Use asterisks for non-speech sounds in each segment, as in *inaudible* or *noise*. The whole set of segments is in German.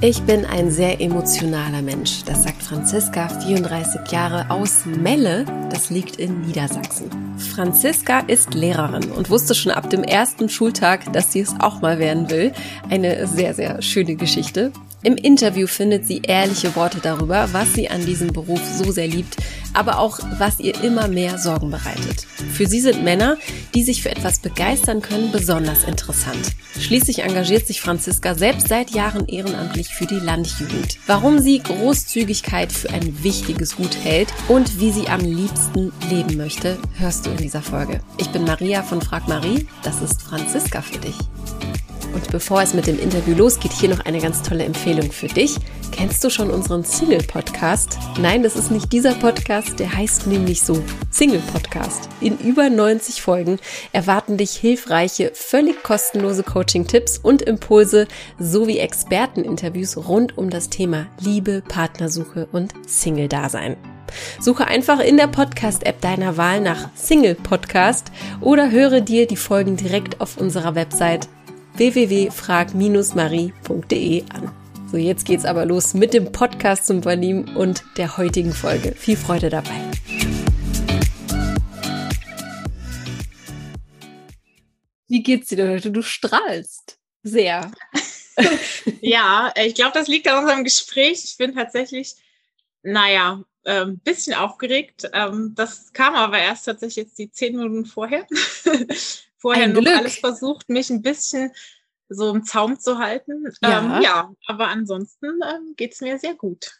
Ich bin ein sehr emotionaler Mensch. Das sagt Franziska, 34 Jahre aus Melle. Das liegt in Niedersachsen. Franziska ist Lehrerin und wusste schon ab dem ersten Schultag, dass sie es auch mal werden will. Eine sehr, sehr schöne Geschichte. Im Interview findet sie ehrliche Worte darüber, was sie an diesem Beruf so sehr liebt, aber auch was ihr immer mehr Sorgen bereitet. Für sie sind Männer, die sich für etwas begeistern können, besonders interessant. Schließlich engagiert sich Franziska selbst seit Jahren ehrenamtlich für die Landjugend. Warum sie Großzügigkeit für ein wichtiges Gut hält und wie sie am liebsten leben möchte, hörst du in dieser Folge. Ich bin Maria von Frag Marie, das ist Franziska für dich. Und bevor es mit dem Interview losgeht, hier noch eine ganz tolle Empfehlung für dich. Kennst du schon unseren Single-Podcast? Nein, das ist nicht dieser Podcast, der heißt nämlich so Single-Podcast. In über 90 Folgen erwarten dich hilfreiche, völlig kostenlose Coaching-Tipps und Impulse sowie Experteninterviews rund um das Thema Liebe, Partnersuche und Single-Dasein. Suche einfach in der Podcast-App deiner Wahl nach Single Podcast oder höre dir die Folgen direkt auf unserer Website www.frag-marie.de an. So, jetzt geht's aber los mit dem Podcast zum Verlieben und der heutigen Folge. Viel Freude dabei. Wie geht's dir heute? Du strahlst sehr. *laughs* ja, ich glaube, das liegt an unserem Gespräch. Ich bin tatsächlich, naja, ein ähm, bisschen aufgeregt. Ähm, das kam aber erst tatsächlich jetzt die zehn Minuten vorher. Vorher Ein noch Glück. alles versucht, mich ein bisschen so im Zaum zu halten. Ja, ähm, ja aber ansonsten ähm, geht es mir sehr gut.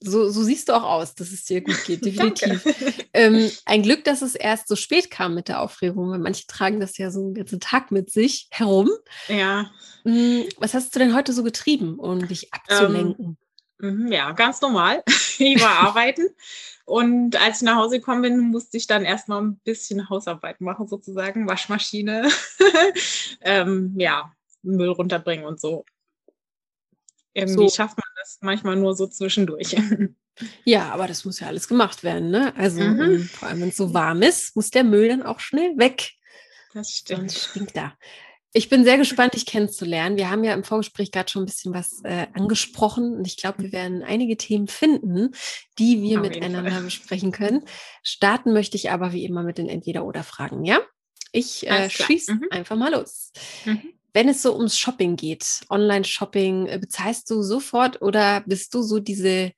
So, so siehst du auch aus, dass es dir gut geht, *laughs* definitiv. ähm, ein Glück, dass es erst so spät kam mit der Aufregung, weil manche tragen das ja so einen ganzen Tag mit sich herum. Ja. Hm, was hast du denn heute so getrieben, um dich abzulenken? Ähm, ja, ganz normal. *laughs* ich war arbeiten. Und als ich nach Hause gekommen bin, musste ich dann erstmal ein bisschen Hausarbeit machen, sozusagen, Waschmaschine. *laughs* ähm, ja, Müll runterbringen und so. Irgendwie so. schafft man das manchmal nur so zwischendurch. *laughs* Ja, aber das muss ja alles gemacht werden, ne? Also mhm. um, ähm, vor allem, wenn es so warm ist, muss der Müll dann auch schnell weg. Das stimmt. Sonst stinkt da. Ich bin sehr gespannt, dich kennenzulernen. Wir haben ja im Vorgespräch gerade schon ein bisschen was äh, angesprochen und ich glaube, wir werden einige Themen finden, die wir Auf miteinander besprechen können. Starten möchte ich aber wie immer mit den Entweder-Oder-Fragen, ja? Ich äh, schieße mhm. einfach mal los. Mhm wenn es so ums Shopping geht, Online-Shopping, äh, bezahlst du sofort oder bist du so diese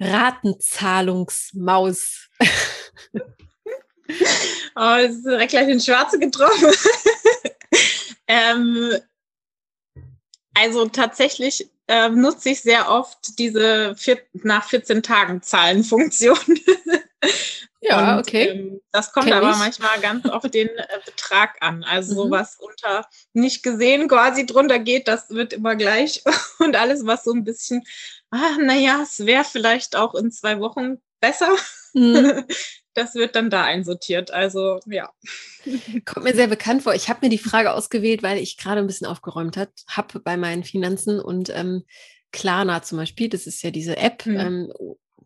Ratenzahlungsmaus? *laughs* oh, das ist direkt gleich in Schwarze getroffen. *laughs* ähm, also tatsächlich ähm, nutze ich sehr oft diese vier, nach 14 Tagen Zahlenfunktion. *laughs* Ja, und, okay. Ähm, das kommt Kenn aber ich. manchmal ganz auf den äh, Betrag an. Also mhm. sowas unter nicht gesehen quasi drunter geht, das wird immer gleich. *laughs* Und alles, was so ein bisschen, ah, naja, es wäre vielleicht auch in zwei Wochen besser. Mhm. *laughs* Das wird dann da einsortiert. Also ja. *laughs* Kommt mir sehr bekannt vor. Ich habe mir die Frage ausgewählt, weil ich gerade ein bisschen aufgeräumt habe bei meinen Finanzen und ähm, Klarna zum Beispiel, das ist ja diese App, mhm. ähm,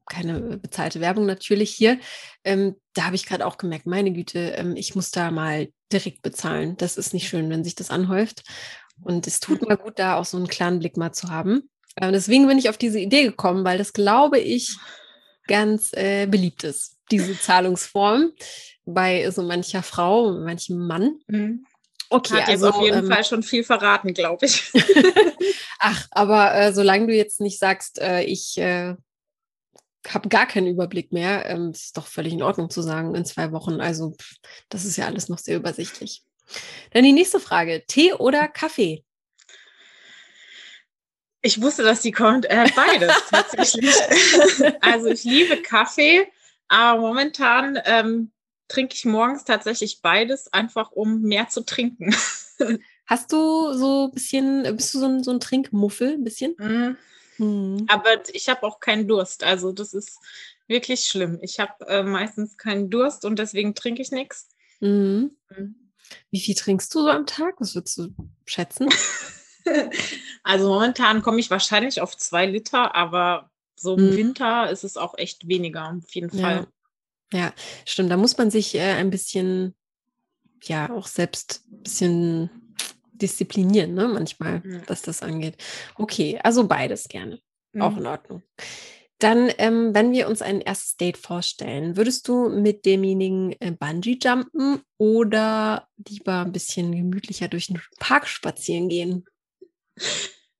keine bezahlte Werbung natürlich hier. Ähm, da habe ich gerade auch gemerkt, meine Güte, ähm, ich muss da mal direkt bezahlen. Das ist nicht schön, wenn sich das anhäuft. Und es tut mal gut, da auch so einen klaren Blick mal zu haben. Äh, deswegen bin ich auf diese Idee gekommen, weil das, glaube ich, *laughs* ganz äh, beliebt ist, diese Zahlungsform bei so mancher Frau, manchem Mann. Mhm. Okay, Hat also auf jeden ähm, Fall schon viel verraten, glaube ich. *laughs* Ach, aber äh, solange du jetzt nicht sagst, äh, ich äh, habe gar keinen Überblick mehr. Ähm, ist doch völlig in Ordnung zu sagen in zwei Wochen. Also das ist ja alles noch sehr übersichtlich. Dann die nächste Frage. Tee oder Kaffee? Ich wusste, dass die kommt. Äh, beides *laughs* tatsächlich. also ich liebe Kaffee, aber momentan ähm, trinke ich morgens tatsächlich beides, einfach um mehr zu trinken. *laughs* Hast du so ein bisschen, bist du so ein, so ein Trinkmuffel, ein bisschen? Mm. Mhm. Aber ich habe auch keinen Durst. Also das ist wirklich schlimm. Ich habe äh, meistens keinen Durst und deswegen trinke ich nichts. Mhm. Mhm. Wie viel trinkst du so am Tag? Was würdest du schätzen? *laughs* also momentan komme ich wahrscheinlich auf zwei Liter, aber so im mhm. Winter ist es auch echt weniger, auf jeden Fall. Ja, ja stimmt. Da muss man sich äh, ein bisschen, ja, auch selbst ein bisschen disziplinieren, ne, manchmal, ja. was das angeht. Okay, also beides gerne. Mhm. Auch in Ordnung. Dann, ähm, wenn wir uns ein erstes Date vorstellen, würdest du mit demjenigen äh, Bungee jumpen oder lieber ein bisschen gemütlicher durch den Park spazieren gehen?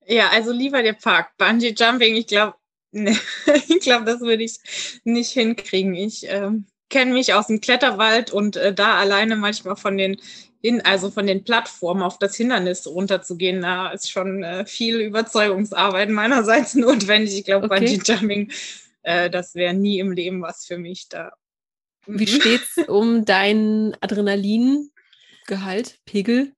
Ja, also lieber der Park. Bungee Jumping, ich glaube, ne, *laughs* ich glaube, das würde ich nicht hinkriegen. Ich ähm, kenne mich aus dem Kletterwald und äh, da alleine manchmal von den in, also von den Plattformen auf das Hindernis runterzugehen, da ist schon äh, viel Überzeugungsarbeit meinerseits *laughs* notwendig. Ich glaube, okay. Bungee Jumping, äh, das wäre nie im Leben was für mich da. Wie mhm. steht's um dein Adrenalingehalt, Pegel?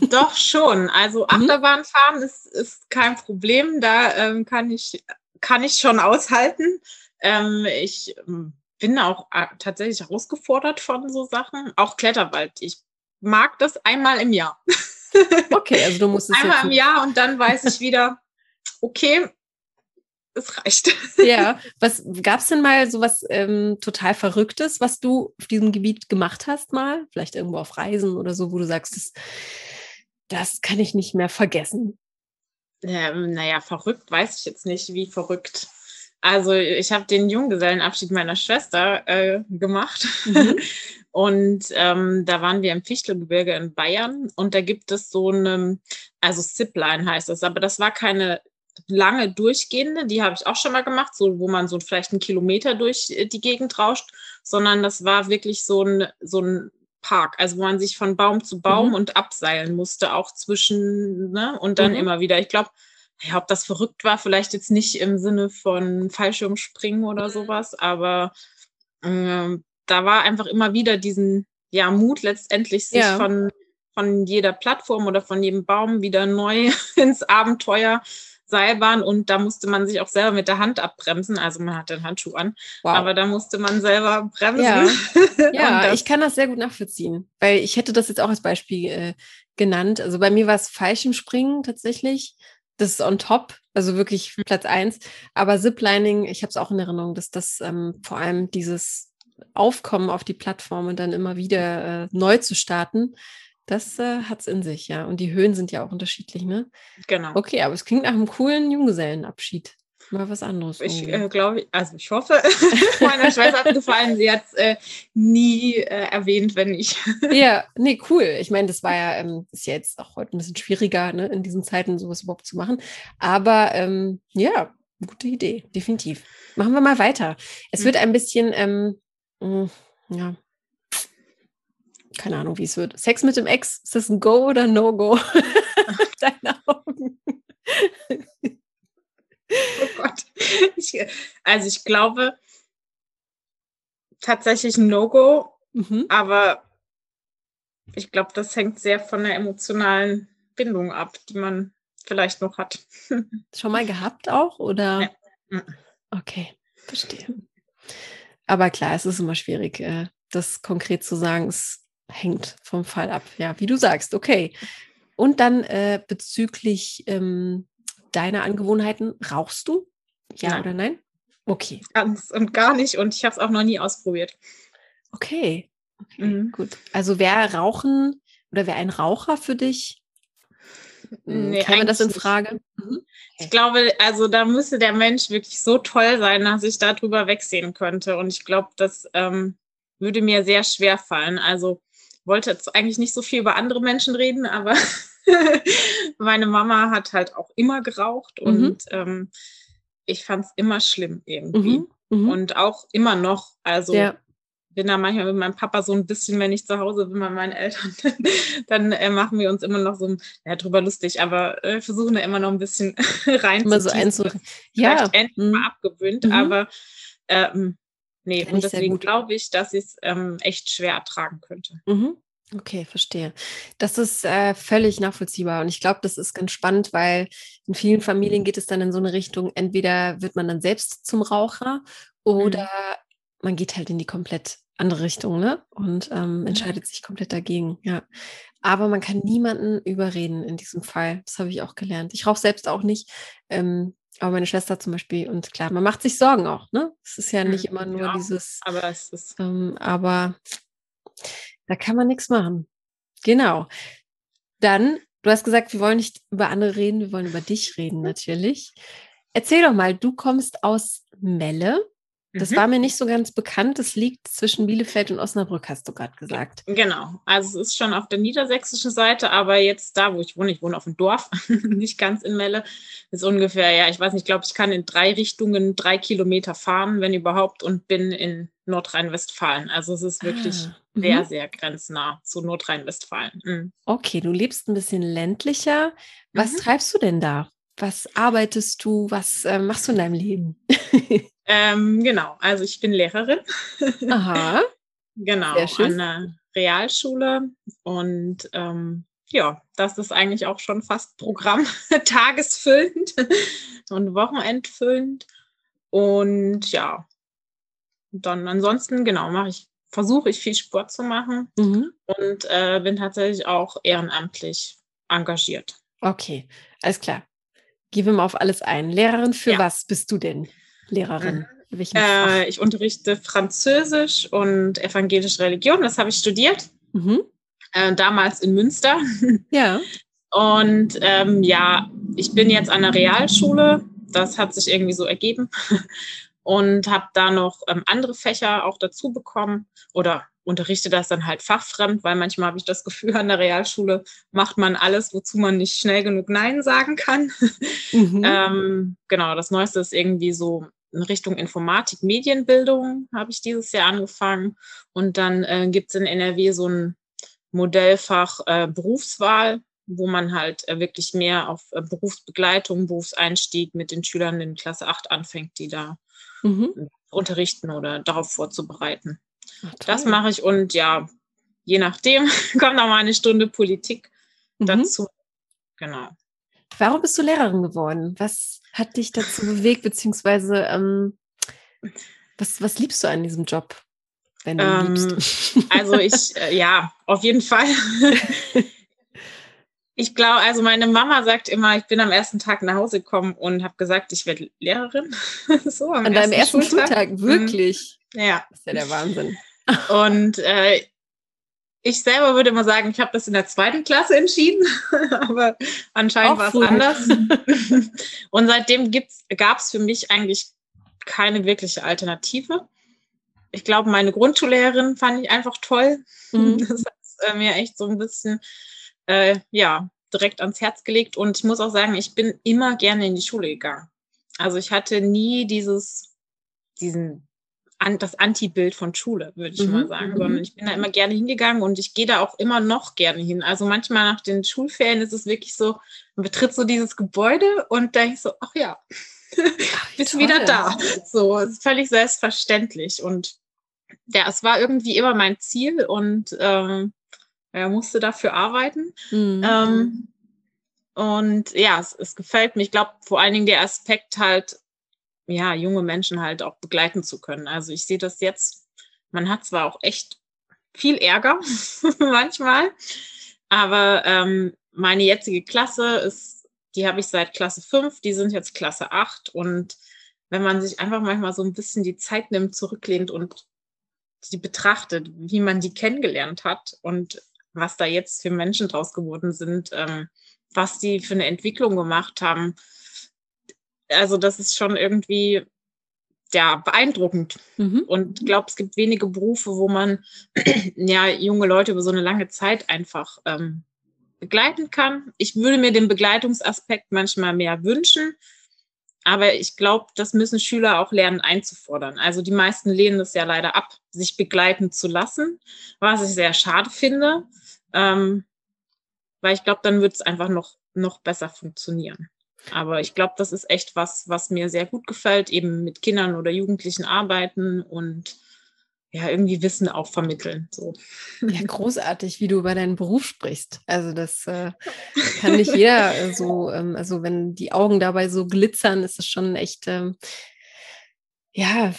Doch schon. Also mhm. Achterbahnfahren ist, ist kein Problem. Da ähm, kann ich kann ich schon aushalten. Ähm, ich ähm, bin auch äh, tatsächlich herausgefordert von so Sachen. Auch Kletterwald. Ich mag das einmal im Jahr. *laughs* Okay, also du musst es einmal im Jahr und dann weiß ich wieder, okay, es reicht. *laughs* Ja, was gab es denn mal so was ähm, total Verrücktes, was du auf diesem Gebiet gemacht hast mal? Vielleicht irgendwo auf Reisen oder so, wo du sagst, das, das kann ich nicht mehr vergessen. Ähm, naja, verrückt weiß ich jetzt nicht, wie verrückt. Also ich habe den Junggesellenabschied meiner Schwester äh, gemacht. Mhm. *laughs* Und ähm, da waren wir im Fichtelgebirge in Bayern und da gibt es so eine, also Zipline heißt das, aber das war keine lange durchgehende, die habe ich auch schon mal gemacht, so wo man so vielleicht einen Kilometer durch äh, die Gegend rauscht, sondern das war wirklich so ein, so ein Park, also wo man sich von Baum zu Baum mhm. und abseilen musste, auch zwischen, ne, und dann mhm. immer wieder. Ich glaube, ja, ob das verrückt war, vielleicht jetzt nicht im Sinne von Fallschirmspringen oder mhm. sowas, aber äh, da war einfach immer wieder diesen ja, Mut letztendlich, sich ja. von, von jeder Plattform oder von jedem Baum wieder neu *laughs* ins Abenteuer Seilbahn und da musste man sich auch selber mit der Hand abbremsen. Also man hatte einen Handschuh an, wow. aber da musste man selber bremsen. Ja, *laughs* ja ich kann das sehr gut nachvollziehen, weil ich hätte das jetzt auch als Beispiel äh, genannt. Also bei mir war es Fallschirmspringen tatsächlich. Das ist on top, also wirklich Platz eins. Aber Ziplining, ich habe es auch in Erinnerung, dass das ähm, vor allem dieses Aufkommen auf die Plattform und dann immer wieder äh, neu zu starten, das äh, hat es in sich, ja. Und die Höhen sind ja auch unterschiedlich, ne? Genau. Okay, aber es klingt nach einem coolen Junggesellenabschied. Mal was anderes. Ich äh, glaube, also ich hoffe, *laughs* meiner Schwester hat gefallen. Sie hat es äh, nie äh, erwähnt, wenn ich. *laughs* ja, nee, cool. Ich meine, das war ja, ähm, ist ja jetzt auch heute ein bisschen schwieriger, ne, in diesen Zeiten sowas überhaupt zu machen. Aber ähm, ja, gute Idee, definitiv. Machen wir mal weiter. Es mhm. wird ein bisschen ähm, hm, ja, keine Ahnung, wie es wird. Sex mit dem Ex, ist das ein Go oder No-Go? *laughs* *laughs* Deine Augen. oh Gott. Ich, also ich glaube tatsächlich ein No-Go, mhm. aber ich glaube, das hängt sehr von der emotionalen Bindung ab, die man vielleicht noch hat. *laughs* Schon mal gehabt auch, oder? Ja. Okay, verstehe. Aber klar, es ist immer schwierig, äh, das konkret zu sagen. Es hängt vom Fall ab. Ja, wie du sagst, okay. Und dann äh, bezüglich ähm, deiner Angewohnheiten, rauchst du? Ja nein. oder nein? Okay. Ganz und gar nicht. Und ich habe es auch noch nie ausprobiert. Okay. okay mhm. Gut. Also wäre Rauchen oder wäre ein Raucher für dich hm, nee, Käme das in Frage? Mhm. Ich glaube, also da müsste der Mensch wirklich so toll sein, dass ich darüber wegsehen könnte. Und ich glaube, das ähm, würde mir sehr schwer fallen. Also wollte jetzt eigentlich nicht so viel über andere Menschen reden, aber *laughs* meine Mama hat halt auch immer geraucht mhm. und ähm, ich fand es immer schlimm irgendwie. Mhm. Mhm. Und auch immer noch. Also ja bin da manchmal mit meinem Papa so ein bisschen, wenn ich zu Hause bin bei meinen Eltern, *laughs* dann äh, machen wir uns immer noch so ja, drüber lustig, aber äh, versuchen da immer noch ein bisschen rein *laughs* immer zu so einzu ja. endlich mhm. mal abgewöhnt, mhm. aber ähm, nee, Kann und deswegen glaube ich, dass ich es ähm, echt schwer ertragen könnte. Mhm. Okay, verstehe. Das ist äh, völlig nachvollziehbar und ich glaube, das ist ganz spannend, weil in vielen Familien geht es dann in so eine Richtung, entweder wird man dann selbst zum Raucher oder mhm. man geht halt in die komplett andere Richtung, ne? Und ähm, entscheidet sich komplett dagegen, ja. Aber man kann niemanden überreden in diesem Fall. Das habe ich auch gelernt. Ich rauche selbst auch nicht. Ähm, aber meine Schwester zum Beispiel. Und klar, man macht sich Sorgen auch, ne? Es ist ja nicht hm, immer nur ja, dieses. Aber es ist. Ähm, aber da kann man nichts machen. Genau. Dann Du hast gesagt, wir wollen nicht über andere reden, wir wollen über dich reden natürlich. Erzähl doch mal, du kommst aus Melle. Das mhm. war mir nicht so ganz bekannt. Das liegt zwischen Bielefeld und Osnabrück, hast du gerade gesagt. Genau. Also es ist schon auf der niedersächsischen Seite, aber jetzt da, wo ich wohne, ich wohne auf dem Dorf, *laughs* nicht ganz in Melle, ist ungefähr, ja, ich weiß nicht, ich glaube, ich kann in drei Richtungen drei Kilometer fahren, wenn überhaupt, und bin in Nordrhein-Westfalen. Also es ist wirklich ah, sehr, mhm. sehr grenznah zu Nordrhein-Westfalen. Mhm. Okay, du lebst ein bisschen ländlicher. Was mhm. treibst du denn da? Was arbeitest du? Was äh, machst du in deinem Leben? *laughs* Ähm, genau, also ich bin Lehrerin. *laughs* Aha. genau, an der Realschule. Und ähm, ja, das ist eigentlich auch schon fast Programm, *laughs* tagesfüllend *laughs* und wochenendfüllend. Und ja, dann ansonsten, genau, mache ich, versuche ich viel Sport zu machen mhm. und äh, bin tatsächlich auch ehrenamtlich engagiert. Okay, alles klar. Wir mal auf alles ein. Lehrerin für ja. was bist du denn? Lehrerin? Mhm. Äh, ich unterrichte Französisch und evangelische Religion. Das habe ich studiert. Mhm. Äh, damals in Münster. *laughs* Ja. Und ähm, ja, ich bin jetzt an der Realschule. Das hat sich irgendwie so ergeben. *laughs* Und habe da noch ähm, andere Fächer auch dazu bekommen oder unterrichte das dann halt fachfremd, weil manchmal habe ich das Gefühl, *laughs* an der Realschule macht man alles, wozu man nicht schnell genug Nein sagen kann. Mhm. ähm, genau, das Neueste ist irgendwie so in Richtung Informatik, Medienbildung habe ich dieses Jahr angefangen. Und dann äh, gibt es in NRW so ein Modellfach äh, Berufswahl, wo man halt äh, wirklich mehr auf äh, Berufsbegleitung, Berufseinstieg mit den Schülern in Klasse 8 anfängt, die da mhm. unterrichten oder darauf vorzubereiten. Ach, das mache ich und ja, je nachdem *laughs* kommt noch mal eine Stunde Politik mhm. dazu. Genau. Warum bist du Lehrerin geworden? Was hat dich dazu bewegt, beziehungsweise ähm, was, was liebst du an diesem Job, wenn du ähm, liebst? Also ich, *laughs* äh, ja, auf jeden Fall. ich glaube, also meine Mama sagt immer, ich bin am ersten Tag nach Hause gekommen und habe gesagt, ich werde Lehrerin. *laughs* so, am An deinem ersten Schultag, Schultag mhm. wirklich? Ja. Das ist ja der Wahnsinn. Und äh, ich selber würde immer sagen, ich habe das in der zweiten Klasse entschieden, *laughs* aber anscheinend war es anders. *laughs* Und seitdem gab es für mich eigentlich keine wirkliche Alternative. Ich glaube, meine Grundschullehrerin fand ich einfach toll. Mhm. *laughs* Das hat äh, mir echt so ein bisschen, äh, ja, direkt ans Herz gelegt. Und ich muss auch sagen, ich bin immer gerne in die Schule gegangen. Also ich hatte nie dieses, diesen an, das Anti-Bild von Schule, würde ich mhm. mal sagen, sondern mhm. ich bin da immer gerne hingegangen und ich gehe da auch immer noch gerne hin. Also manchmal nach den Schulferien ist es wirklich so, man betritt so dieses Gebäude und da ich so, ach ja, ach, *laughs* bist toll. wieder da. So, ist völlig selbstverständlich und ja, es war irgendwie immer mein Ziel und ähm, er musste dafür arbeiten. Mhm. Ähm, und ja, es, es gefällt mir. Ich glaube, vor allen Dingen der Aspekt halt, ja, junge Menschen halt auch begleiten zu können. Also ich sehe das jetzt, man hat zwar auch echt viel Ärger *laughs* manchmal, aber ähm, meine jetzige Klasse ist, die habe ich seit Klasse 5, die sind jetzt Klasse 8 und wenn man sich einfach manchmal so ein bisschen die Zeit nimmt, zurücklehnt und sie betrachtet, wie man die kennengelernt hat und was da jetzt für Menschen draus geworden sind, ähm, was die für eine Entwicklung gemacht haben, also das ist schon irgendwie ja beeindruckend. Mhm. Und ich glaube, es gibt wenige Berufe, wo man *clears throat* ja junge Leute über so eine lange Zeit einfach ähm, begleiten kann. Ich würde mir den Begleitungsaspekt manchmal mehr wünschen. Aber ich glaube, das müssen Schüler auch lernen einzufordern. Also die meisten lehnen das ja leider ab, sich begleiten zu lassen, was ich sehr schade finde, ähm, weil ich glaube, dann wird es einfach noch, noch besser funktionieren. Aber ich glaube, das ist echt was, was mir sehr gut gefällt, eben mit Kindern oder Jugendlichen arbeiten und ja, irgendwie Wissen auch vermitteln. So. Ja, *laughs* großartig, wie du über deinen Beruf sprichst. Also das äh, kann nicht jeder äh, so, ähm, also wenn die Augen dabei so glitzern, ist es schon echt, ähm, ja,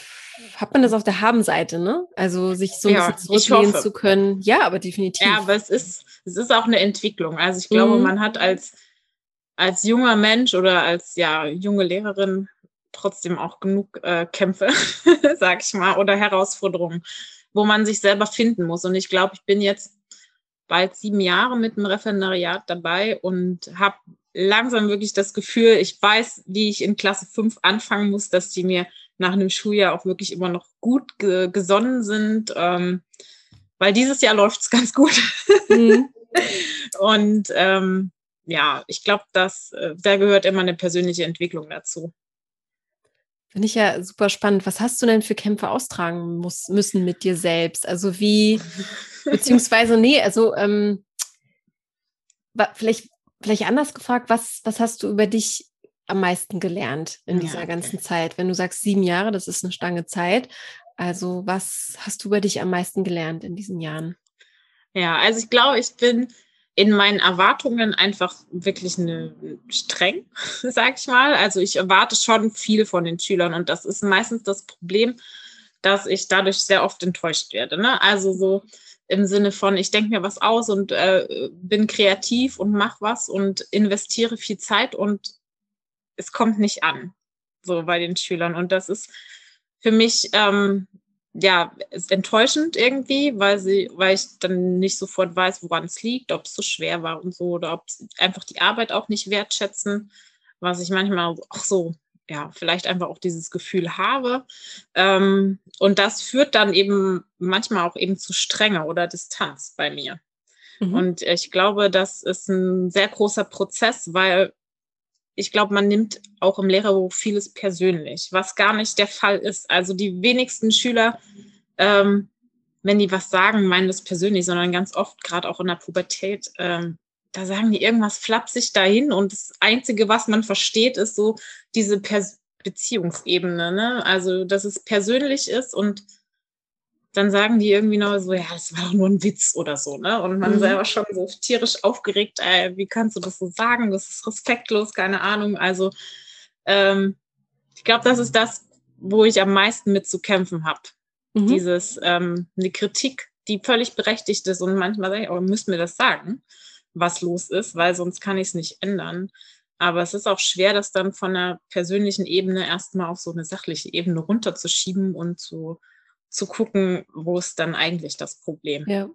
hat man das auf der Habenseite, ne? Also sich so ja, zurücklehnen zu können. Ja, aber definitiv. Ja, aber es ist, es ist auch eine Entwicklung. Also ich glaube, mhm. man hat als als junger Mensch oder als ja junge Lehrerin trotzdem auch genug äh, Kämpfe, *laughs* sag ich mal, oder Herausforderungen, wo man sich selber finden muss. Und ich glaube, ich bin jetzt bald sieben Jahre mit dem Referendariat dabei und habe langsam wirklich das Gefühl, ich weiß, wie ich in Klasse 5 anfangen muss, dass die mir nach einem Schuljahr auch wirklich immer noch gut ge gesonnen sind. Ähm, weil dieses Jahr läuft es *laughs* ganz gut. Mhm. und ähm, ja, ich glaube, dass äh, da gehört immer eine persönliche Entwicklung dazu. Finde ich ja super spannend. Was hast du denn für Kämpfe austragen muss, müssen mit dir selbst? Also wie, *laughs* beziehungsweise, nee, also ähm, vielleicht, vielleicht anders gefragt, was, was hast du über dich am meisten gelernt in ja, dieser ganzen okay. Zeit? Wenn du sagst sieben Jahre, das ist eine Stange Zeit. Also was hast du über dich am meisten gelernt in diesen Jahren? Ja, also ich glaube, ich bin in meinen Erwartungen einfach wirklich eine streng, *laughs* sag ich mal. Also ich erwarte schon viel von den Schülern und das ist meistens das Problem, dass ich dadurch sehr oft enttäuscht werde. Ne? Also so im Sinne von, ich denke mir was aus und äh, bin kreativ und mache was und investiere viel Zeit und es kommt nicht an, so bei den Schülern. Und das ist für mich ähm, ja, ist enttäuschend irgendwie, weil sie, weil ich dann nicht sofort weiß, woran es liegt, ob es so schwer war und so, oder ob sie einfach die Arbeit auch nicht wertschätzen, was ich manchmal auch so, ja, vielleicht einfach auch dieses Gefühl habe. Ähm, und das führt dann eben manchmal auch eben zu Strenge oder Distanz bei mir. Mhm. Und ich glaube, das ist ein sehr großer Prozess, weil ich glaube, man nimmt auch im Lehrerberuf vieles persönlich, was gar nicht der Fall ist. Also die wenigsten Schüler, ähm, wenn die was sagen, meinen das persönlich, sondern ganz oft, gerade auch in der Pubertät, ähm, da sagen die irgendwas flapsig dahin und das Einzige, was man versteht, ist so diese Pers Beziehungsebene. Ne? Also, dass es persönlich ist und dann sagen die irgendwie noch so, ja, das war doch nur ein Witz oder so, ne? Und man mhm. selber schon so tierisch aufgeregt, ey, wie kannst du das so sagen? Das ist respektlos, keine Ahnung. Also ähm, ich glaube, das ist das, wo ich am meisten mit zu kämpfen habe. Mhm. Dieses, ähm, eine Kritik, die völlig berechtigt ist und manchmal sage ich, oh, müssen wir das sagen, was los ist, weil sonst kann ich es nicht ändern. Aber es ist auch schwer, das dann von einer persönlichen Ebene erstmal auf so eine sachliche Ebene runterzuschieben und zu zu gucken, wo ist dann eigentlich das Problem. Ja,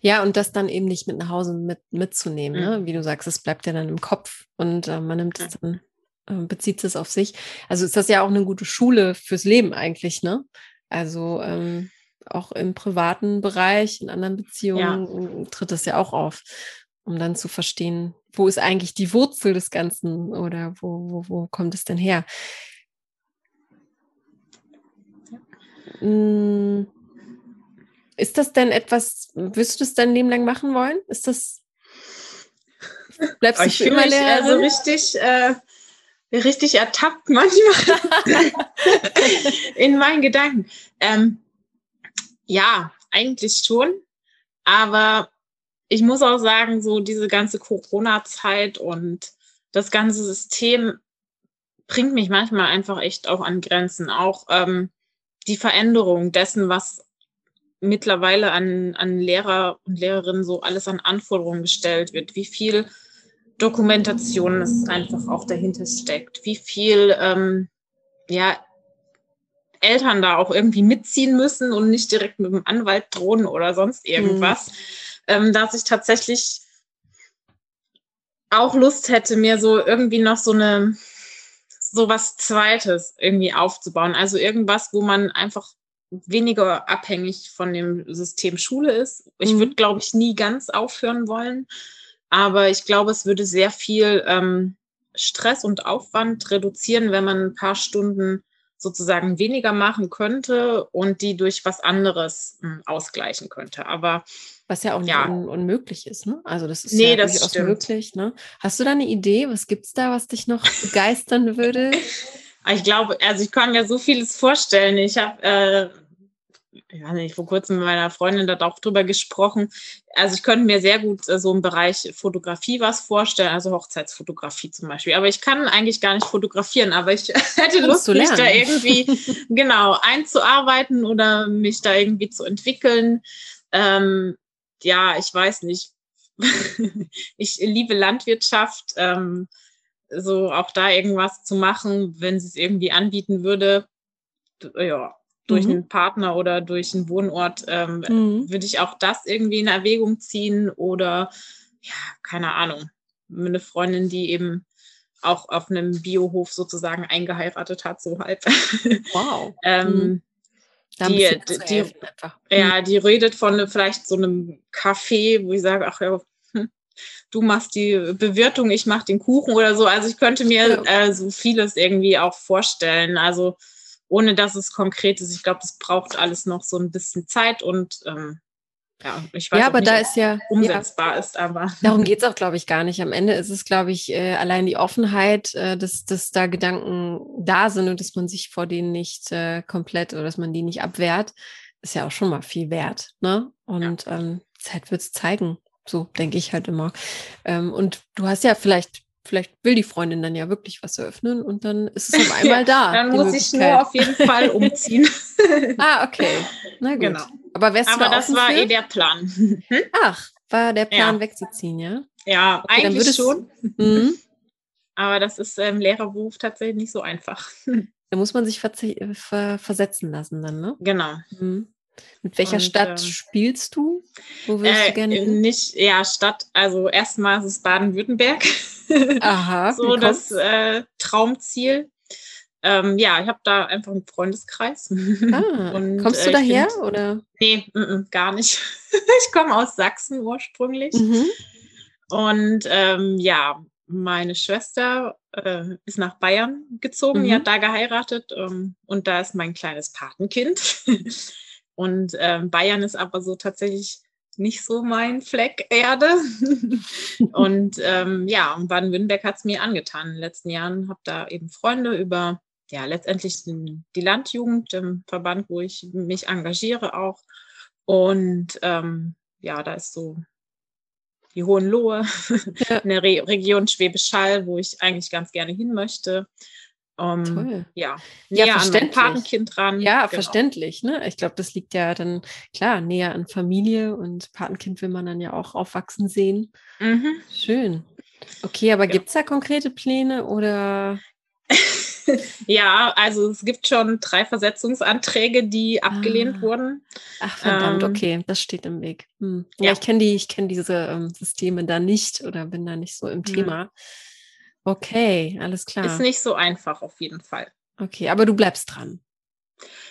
ja und das dann eben nicht mit nach Hause mit, mitzunehmen. Ne? Mhm. Ne? Wie du sagst, es bleibt ja dann im Kopf und äh, man nimmt es dann, äh, bezieht es auf sich. Also ist das ja auch eine gute Schule fürs Leben eigentlich, ne? Also ähm, auch im privaten Bereich, in anderen Beziehungen ja. tritt das ja auch auf, um dann zu verstehen, wo ist eigentlich die Wurzel des Ganzen oder wo, wo, wo kommt es denn her? Hm. Ist das denn etwas, wirst du das dein Leben lang machen wollen? Ist das, bleibst du ich für immer mich, Lehrerin? Also richtig, äh, richtig ertappt manchmal in meinen Gedanken. Ähm, ja, eigentlich schon, aber ich muss auch sagen, so diese ganze Corona-Zeit und das ganze System bringt mich manchmal einfach echt auch an Grenzen. Auch ähm, die Veränderung dessen, was mittlerweile an, an Lehrer und Lehrerinnen so alles an Anforderungen gestellt wird, wie viel Dokumentation es einfach auch dahinter steckt, wie viel ähm, ja, Eltern da auch irgendwie mitziehen müssen und nicht direkt mit dem Anwalt drohen oder sonst irgendwas, mhm. ähm, dass ich tatsächlich auch Lust hätte, mir so irgendwie noch so eine so was Zweites irgendwie aufzubauen. Also irgendwas, wo man einfach weniger abhängig von dem System Schule ist. Ich mhm. würde, glaube ich, nie ganz aufhören wollen, aber ich glaube, es würde sehr viel ähm, Stress und Aufwand reduzieren, wenn man ein paar Stunden sozusagen weniger machen könnte und die durch was anderes hm, ausgleichen könnte. Aber was ja auch nicht ja. Un unmöglich ist, ne? Also das ist nee, ja das durchaus stimmt. möglich, ne? Hast du da eine Idee? Was gibt es da, was dich noch begeistern würde? *laughs* Ich glaube, also ich kann mir so vieles vorstellen. Ich habe äh, ich vor kurzem mit meiner Freundin da auch drüber gesprochen. Also ich könnte mir sehr gut äh, so im Bereich Fotografie was vorstellen, also Hochzeitsfotografie zum Beispiel. Aber ich kann eigentlich gar nicht fotografieren, aber ich *laughs* hätte Lust, mich da irgendwie *laughs* genau einzuarbeiten oder mich da irgendwie zu entwickeln. Ähm, ja, ich weiß nicht. *laughs* ich liebe Landwirtschaft. Ähm, so auch da irgendwas zu machen, wenn sie es irgendwie anbieten würde. Ja, durch mhm. einen Partner oder durch einen Wohnort, ähm, mhm. würde ich auch das irgendwie in Erwägung ziehen oder ja, keine Ahnung, eine Freundin, die eben auch auf einem Biohof sozusagen eingeheiratet hat, so halb. *laughs* Wow. ähm, mhm. Die, die, die ja, die redet von vielleicht so einem Café, wo ich sage, ach ja, hm, du machst die Bewirtung, ich mache den Kuchen oder so. Also ich könnte mir äh, so vieles irgendwie auch vorstellen. Also ohne dass es konkret ist. Ich glaube, es braucht alles noch so ein bisschen Zeit und ähm, ja, ich weiß ja, aber nicht, da ist ja umsetzbar ja, ist, aber. *laughs* Darum geht es auch, glaube ich, gar nicht. Am Ende ist es, glaube ich, äh, allein die Offenheit, äh, dass, dass da Gedanken da sind und dass man sich vor denen nicht äh, komplett oder dass man die nicht abwehrt, ist ja auch schon mal viel wert. Ne? Und ja. ähm, Zeit wird es zeigen. So denke ich halt immer. Ähm, und du hast ja vielleicht vielleicht will die Freundin dann ja wirklich was eröffnen und dann ist es auf *laughs* einmal da. dann muss ich nur auf jeden Fall *laughs* umziehen. ah, okay. Na gut. Genau. Aber, Aber das war für? eh der Plan. *laughs* Hm? Ach, war der Plan ja. wegzuziehen, ja? Ja, okay, eigentlich schon. Mhm. Aber das ist im Lehrerberuf tatsächlich nicht so einfach. Da muss man sich ver versetzen lassen dann, ne? Genau. Mhm. Mit welcher und, Stadt äh, spielst du? Wo willst äh, du gerne hin? Nicht, ja, Stadt, also erstmal ist es Baden-Württemberg. Aha. *laughs* so das äh, Traumziel. Ähm, ja, ich habe da einfach einen Freundeskreis. *laughs* Ah, und, kommst du äh, daher find, oder? Nee, m -m, gar nicht. *laughs* ich komme aus Sachsen ursprünglich. Mhm. Und ähm, ja, meine Schwester äh, ist nach Bayern gezogen, mhm. die hat da geheiratet ähm, und da ist mein kleines Patenkind. Und ähm, Bayern ist aber so tatsächlich nicht so mein Fleck Erde. *laughs* und ähm, ja, und Baden-Württemberg hat es mir angetan in den letzten Jahren. Habe da eben Freunde über, ja, letztendlich die Landjugend, im Verband, wo ich mich engagiere auch. Und ähm, ja, da ist so die Hohenlohe, eine *laughs* Re Region Schwäbisch Hall, wo ich eigentlich ganz gerne hin möchte. Um, Toll. Ja, näher ja, an mein Patenkind dran. Ja, genau. verständlich. Ne? Ich glaube, das liegt ja dann, klar, näher an Familie und Patenkind will man dann ja auch aufwachsen sehen. Mhm. Schön. Okay, aber ja. gibt es da konkrete Pläne oder? *laughs* ja, also es gibt schon drei Versetzungsanträge, die abgelehnt ah. wurden. Ach verdammt, ähm, okay, das steht im Weg. Hm. Ja, ja, ich kenne die, ich kenne diese ähm, Systeme da nicht oder bin da nicht so im Thema. Mhm. Okay, alles klar. Ist nicht so einfach auf jeden Fall. Okay, aber du bleibst dran.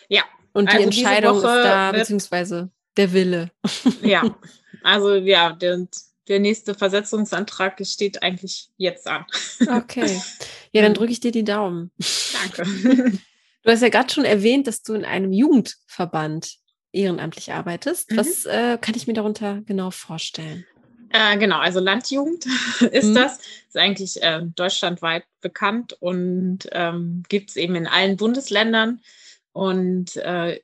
Ja. Und die also Entscheidung ist da, beziehungsweise der Wille. *laughs* Ja, also ja, der, der nächste Versetzungsantrag steht eigentlich jetzt an. Okay. Ja, dann drücke ich dir die Daumen. Danke. *laughs* Du hast ja gerade schon erwähnt, dass du in einem Jugendverband ehrenamtlich arbeitest. Mhm. Was äh, kann ich mir darunter genau vorstellen? Äh, genau, also Landjugend *laughs* ist mhm. das. Ist eigentlich äh, deutschlandweit bekannt und ähm, gibt es eben in allen Bundesländern. Und äh,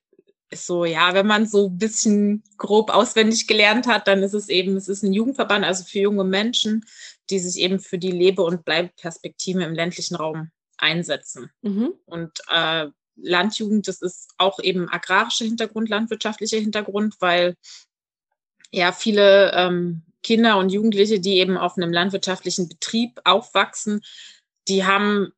ist so, ja, wenn man so ein bisschen grob auswendig gelernt hat, dann ist es eben, es ist ein Jugendverband, also für junge Menschen, die sich eben für die Lebe- und Bleibeperspektiven im ländlichen Raum einsetzen. Mhm. Und äh, Landjugend, das ist auch eben agrarischer Hintergrund, landwirtschaftlicher Hintergrund, weil ja viele ähm, Kinder und Jugendliche, die eben auf einem landwirtschaftlichen Betrieb aufwachsen, die haben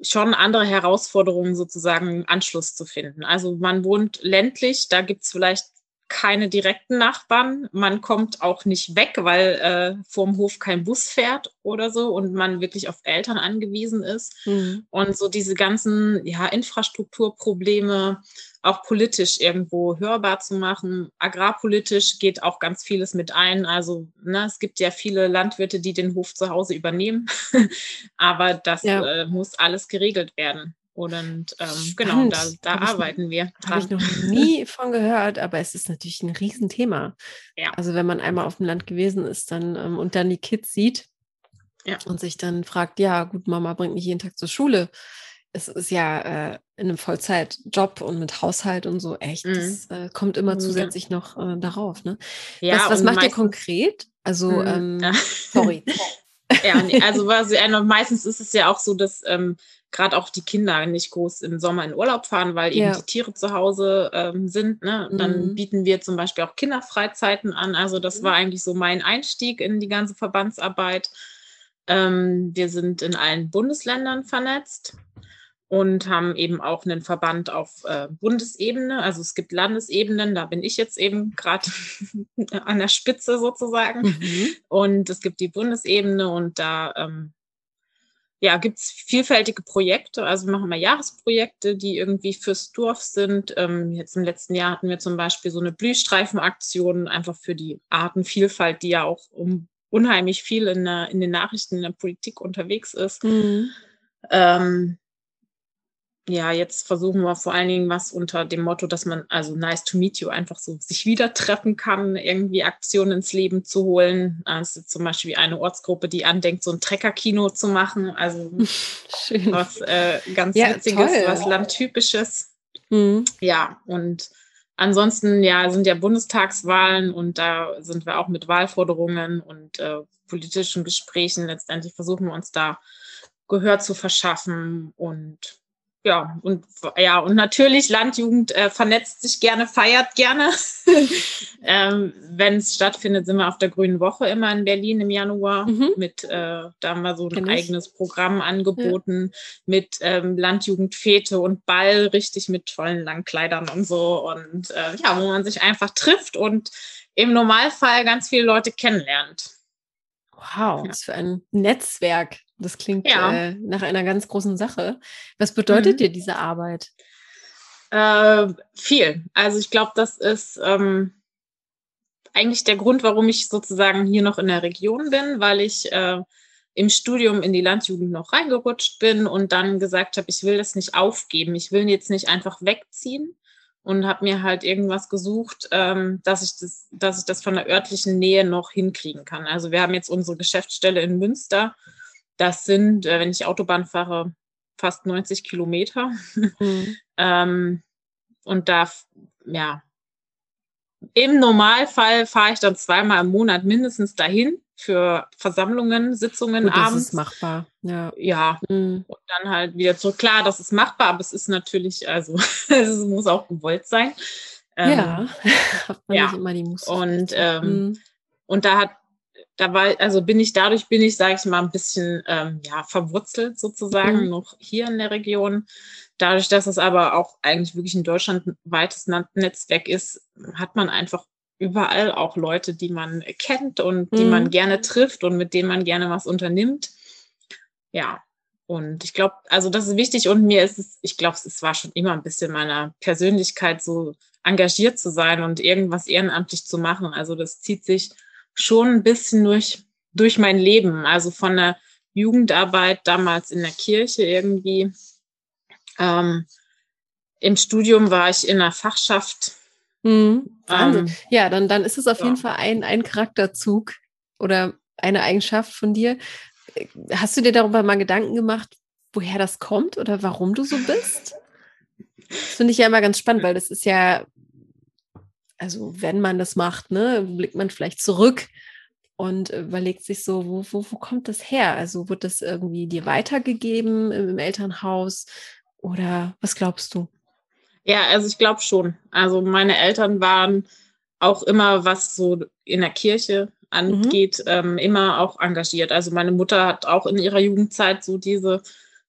schon andere Herausforderungen, sozusagen Anschluss zu finden. Also man wohnt ländlich, da gibt es vielleicht keine direkten Nachbarn. Man kommt auch nicht weg, weil äh, vorm Hof kein Bus fährt oder so und man wirklich auf Eltern angewiesen ist. Mhm. Und so diese ganzen ja, Infrastrukturprobleme auch politisch irgendwo hörbar zu machen. Agrarpolitisch geht auch ganz vieles mit ein. Also ne, es gibt ja viele Landwirte, die den Hof zu Hause übernehmen, *laughs* aber das ja. äh, muss alles geregelt werden. Und ähm, genau, da, da arbeiten wir. Habe ich noch nie von gehört, aber es ist natürlich ein Riesenthema. Ja. Also wenn man einmal auf dem Land gewesen ist dann ähm, und dann die Kids sieht ja. und sich dann fragt, ja, gut, Mama bringt mich jeden Tag zur Schule. Es ist ja äh, in einem Vollzeitjob und mit Haushalt und so echt, mhm. das äh, kommt immer zusätzlich ja. noch äh, darauf. Ne? Ja, was was macht ihr konkret? Also, mhm. ähm, *laughs* sorry. Ja, also was, meistens ist es ja auch so, dass ähm, gerade auch die Kinder nicht groß im Sommer in Urlaub fahren, weil eben ja. die Tiere zu Hause ähm, sind. Ne? Dann mhm. bieten wir zum Beispiel auch Kinderfreizeiten an. Also das mhm. war eigentlich so mein Einstieg in die ganze Verbandsarbeit. Ähm, wir sind in allen Bundesländern vernetzt. Und haben eben auch einen Verband auf äh, Bundesebene. Also es gibt Landesebenen, da bin ich jetzt eben gerade *laughs* an der Spitze sozusagen. Mhm. Und es gibt die Bundesebene und da ähm, ja, gibt es vielfältige Projekte. Also machen wir Jahresprojekte, die irgendwie fürs Dorf sind. Ähm, jetzt im letzten Jahr hatten wir zum Beispiel so eine Blühstreifenaktion, einfach für die Artenvielfalt, die ja auch um unheimlich viel in, der, in den Nachrichten in der Politik unterwegs ist. Mhm. Ähm, ja, jetzt versuchen wir vor allen Dingen was unter dem Motto, dass man, also nice to meet you, einfach so sich wieder treffen kann, irgendwie Aktionen ins Leben zu holen. Also zum Beispiel eine Ortsgruppe, die andenkt, so ein Treckerkino zu machen. Also *laughs* Schön. was äh, ganz ja, Witziges, toll. was Landtypisches. Mhm. Ja, und ansonsten, ja, sind ja Bundestagswahlen und da sind wir auch mit Wahlforderungen und äh, politischen Gesprächen. Letztendlich versuchen wir uns da Gehör zu verschaffen und ja, und ja, und natürlich Landjugend äh, vernetzt sich gerne, feiert gerne. *laughs* ähm, Wenn es stattfindet, sind wir auf der Grünen Woche immer in Berlin im Januar. Mhm. Mit, äh, da haben wir so ein Kenn eigenes ich. Programm angeboten ja. mit ähm, Landjugendfete und Ball, richtig mit tollen Langkleidern und so. Und äh, ja, wo man sich einfach trifft und im Normalfall ganz viele Leute kennenlernt. Wow, ja. was für ein Netzwerk. Das klingt ja. äh, nach einer ganz großen Sache. Was bedeutet mhm. dir diese Arbeit? Äh, viel. Also ich glaube, das ist ähm, eigentlich der Grund, warum ich sozusagen hier noch in der Region bin, weil ich äh, im Studium in die Landjugend noch reingerutscht bin und dann gesagt habe, ich will das nicht aufgeben. Ich will jetzt nicht einfach wegziehen und habe mir halt irgendwas gesucht, ähm, dass ich das, dass ich das von der örtlichen Nähe noch hinkriegen kann. Also wir haben jetzt unsere Geschäftsstelle in Münster das sind, äh, wenn ich Autobahn fahre, fast 90 Kilometer. *laughs* Mhm. ähm, und da, ja, im Normalfall fahre ich dann zweimal im Monat mindestens dahin für Versammlungen, Sitzungen Gut, abends. Das ist machbar. Ja. Ja. Mhm. Und dann halt wieder zurück. Klar, das ist machbar, aber es ist natürlich, also *laughs* es muss auch gewollt sein. Ähm, *laughs* ja, ja. nicht immer die Muße. Und, ähm, mhm. und da hat da war, also bin ich dadurch bin ich, sage ich mal, ein bisschen ähm, ja, verwurzelt sozusagen mhm. noch hier in der Region. Dadurch, dass es aber auch eigentlich wirklich ein deutschlandweites Netzwerk ist, hat man einfach überall auch Leute, die man kennt und die mhm. man gerne trifft und mit denen man gerne was unternimmt. Ja, und ich glaube, also das ist wichtig und mir ist es, ich glaube, es war schon immer ein bisschen meiner Persönlichkeit so engagiert zu sein und irgendwas ehrenamtlich zu machen. Also das zieht sich schon ein bisschen durch, durch mein Leben. Also von der Jugendarbeit damals in der Kirche irgendwie. Ähm, Im Studium war ich in der Fachschaft. Mhm, ähm, ja, dann, dann ist es auf ja. jeden Fall ein, ein Charakterzug oder eine Eigenschaft von dir. Hast du dir darüber mal Gedanken gemacht, woher das kommt oder warum du so bist? Das finde ich ja immer ganz spannend, weil das ist ja also wenn man das macht, ne, blickt man vielleicht zurück und überlegt sich so, wo, wo, wo kommt das her? Also wird das irgendwie dir weitergegeben im Elternhaus oder was glaubst du? Ja, also ich glaube schon. Also meine Eltern waren auch immer, was so in der Kirche angeht, mhm. ähm, immer auch engagiert. Also meine Mutter hat auch in ihrer Jugendzeit so diese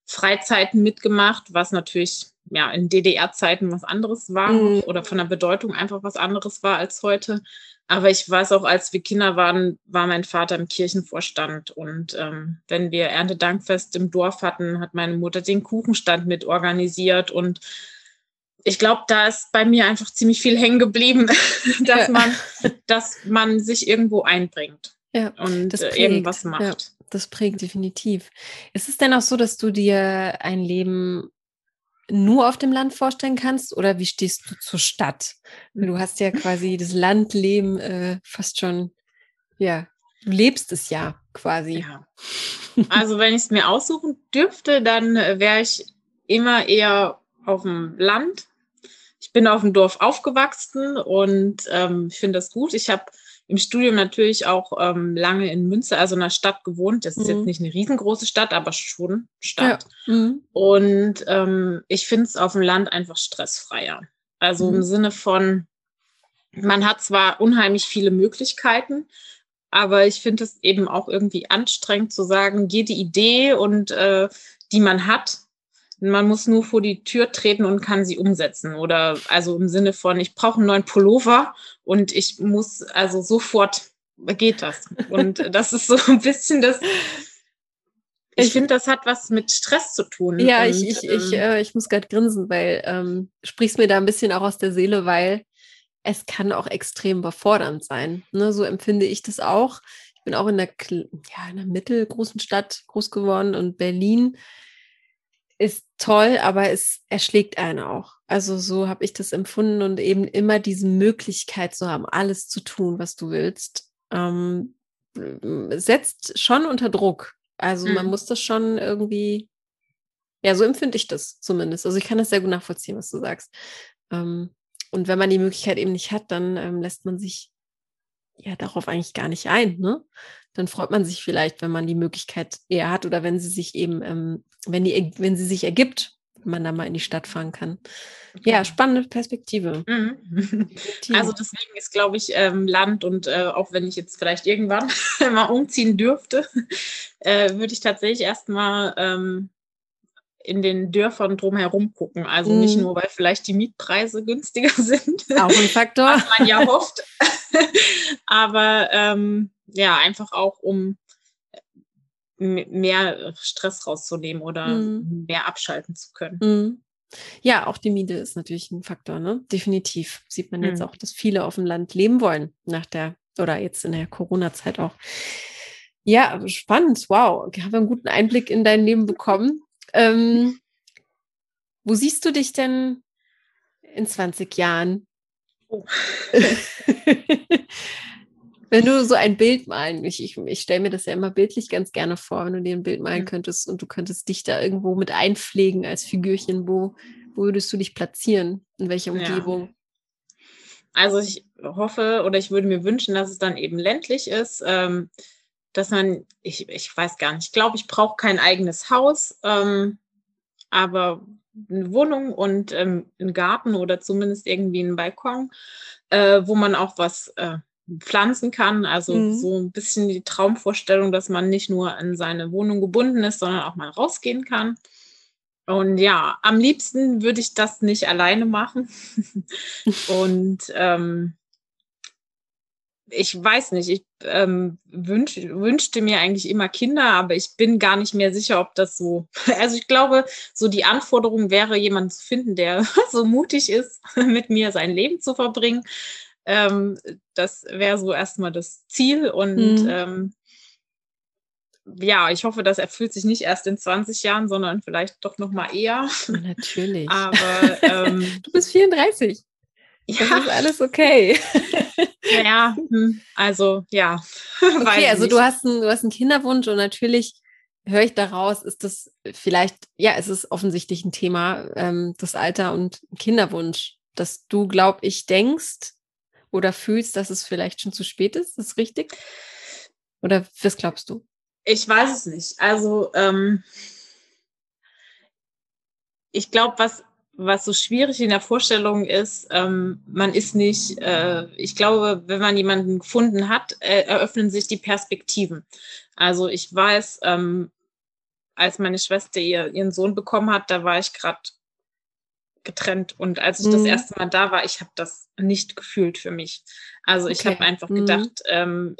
Freizeiten mitgemacht, was natürlich ja, in DDR-Zeiten was anderes war mhm. oder von der Bedeutung einfach was anderes war als heute. Aber ich weiß auch, als wir Kinder waren, war mein Vater im Kirchenvorstand. Und ähm, wenn wir Erntedankfest im Dorf hatten, hat meine Mutter den Kuchenstand mit organisiert. Und ich glaube, da ist bei mir einfach ziemlich viel hängen geblieben, *laughs* dass, ja. man, dass man sich irgendwo einbringt ja, und das äh, prägt. irgendwas macht. Ja, das prägt definitiv. Ist es denn auch so, dass du dir ein Leben nur auf dem Land vorstellen kannst oder wie stehst du zur Stadt? Du hast ja quasi *laughs* das Landleben äh, fast schon, ja, du lebst es ja quasi. Ja. Also wenn ich es mir aussuchen dürfte, dann äh, wäre ich immer eher auf dem Land. Ich bin auf dem Dorf aufgewachsen und ähm, ich finde das gut. Ich habe im Studium natürlich auch ähm, lange in Münster, also in einer Stadt gewohnt. Das ist mhm. jetzt nicht eine riesengroße Stadt, aber schon Stadt. Ja. Mhm. Und ähm, ich finde es auf dem Land einfach stressfreier. Also mhm. im Sinne von, man hat zwar unheimlich viele Möglichkeiten, aber ich finde es eben auch irgendwie anstrengend zu sagen, jede Idee und äh, die man hat, man muss nur vor die Tür treten und kann sie umsetzen. Oder also im Sinne von, ich brauche einen neuen Pullover und ich muss also sofort geht das. Und *laughs* das ist so ein bisschen das. Ich finde, das hat was mit Stress zu tun. Ja, und, ich, ich, ich, ähm, äh, ich muss gerade grinsen, weil ähm, sprichst mir da ein bisschen auch aus der Seele, weil es kann auch extrem überfordernd sein. Ne? So empfinde ich das auch. Ich bin auch in der, ja, in einer mittelgroßen Stadt groß geworden und Berlin ist toll, aber es erschlägt einen auch. Also so habe ich das empfunden und eben immer diese Möglichkeit zu haben, alles zu tun, was du willst, ähm, setzt schon unter Druck. Also mhm. man muss das schon irgendwie, ja, so empfinde ich das zumindest. Also ich kann das sehr gut nachvollziehen, was du sagst. Ähm, und wenn man die Möglichkeit eben nicht hat, dann ähm, lässt man sich ja darauf eigentlich gar nicht ein. Ne? Dann freut man sich vielleicht, wenn man die Möglichkeit eher hat oder wenn sie sich eben, ähm, wenn die, wenn sie sich ergibt, wenn man da mal in die Stadt fahren kann. Ja, spannende Perspektive. Mhm. Also deswegen ist, glaube ich, ähm, Land und äh, auch wenn ich jetzt vielleicht irgendwann *laughs* mal umziehen dürfte, *laughs* äh, würde ich tatsächlich erstmal ähm, in den Dörfern drumherum gucken. Also mhm. nicht nur, weil vielleicht die Mietpreise günstiger *laughs* sind. Auch ein Faktor. Was man ja hofft. *laughs* Aber ähm, ja, einfach auch um mehr Stress rauszunehmen oder mhm. mehr abschalten zu können. Mhm. Ja, auch die Miete ist natürlich ein Faktor, ne? Definitiv. Sieht man jetzt mhm. auch, dass viele auf dem Land leben wollen nach der oder jetzt in der Corona-Zeit auch. Ja, spannend. Wow. Ich habe einen guten Einblick in dein Leben bekommen. Ähm, wo siehst du dich denn in 20 Jahren? Oh. *laughs* Wenn du so ein Bild malen, ich, ich, ich stelle mir das ja immer bildlich ganz gerne vor, wenn du dir ein Bild malen könntest und du könntest dich da irgendwo mit einpflegen als Figürchen, wo, wo würdest du dich platzieren? In welcher Umgebung? Ja. Also ich hoffe oder ich würde mir wünschen, dass es dann eben ländlich ist, ähm, dass man, ich, ich weiß gar nicht, ich glaube, ich brauche kein eigenes Haus, ähm, aber eine Wohnung und ähm, einen Garten oder zumindest irgendwie einen Balkon, äh, wo man auch was äh, pflanzen kann. Also mhm. so ein bisschen die Traumvorstellung, dass man nicht nur an seine Wohnung gebunden ist, sondern auch mal rausgehen kann. Und ja, am liebsten würde ich das nicht alleine machen. *laughs* und ähm, ich weiß nicht, ich ähm, wünsch, wünschte mir eigentlich immer Kinder, aber ich bin gar nicht mehr sicher, ob das so. *laughs* Also ich glaube, so die Anforderung wäre, jemanden zu finden, der *laughs* so mutig ist, *laughs* mit mir sein Leben zu verbringen ähm, das wäre so erstmal das Ziel und mhm. ähm, ja, ich hoffe, das erfüllt sich nicht erst in 20 Jahren, sondern vielleicht doch noch mal eher. Natürlich. Aber ähm, du bist 34. Ja. Das ist alles okay. Ja, hm, also ja. *laughs* Okay, also du hast, einen, du hast einen Kinderwunsch und natürlich höre ich daraus, ist das vielleicht, ja, es ist offensichtlich ein Thema, ähm, das Alter und Kinderwunsch, dass du, glaub ich, denkst, oder fühlst, dass es vielleicht schon zu spät ist? Ist das richtig? Oder was glaubst du? Ich weiß es nicht. Also ähm, ich glaube, was, was so schwierig in der Vorstellung ist, ähm, man ist nicht, äh, ich glaube, wenn man jemanden gefunden hat, äh, eröffnen sich die Perspektiven. Also ich weiß, ähm, als meine Schwester ihr, ihren Sohn bekommen hat, da war ich gerade getrennt. Und als ich mhm. das erste Mal da war, ich habe das nicht gefühlt für mich. Also okay. ich habe einfach mhm. gedacht, ähm,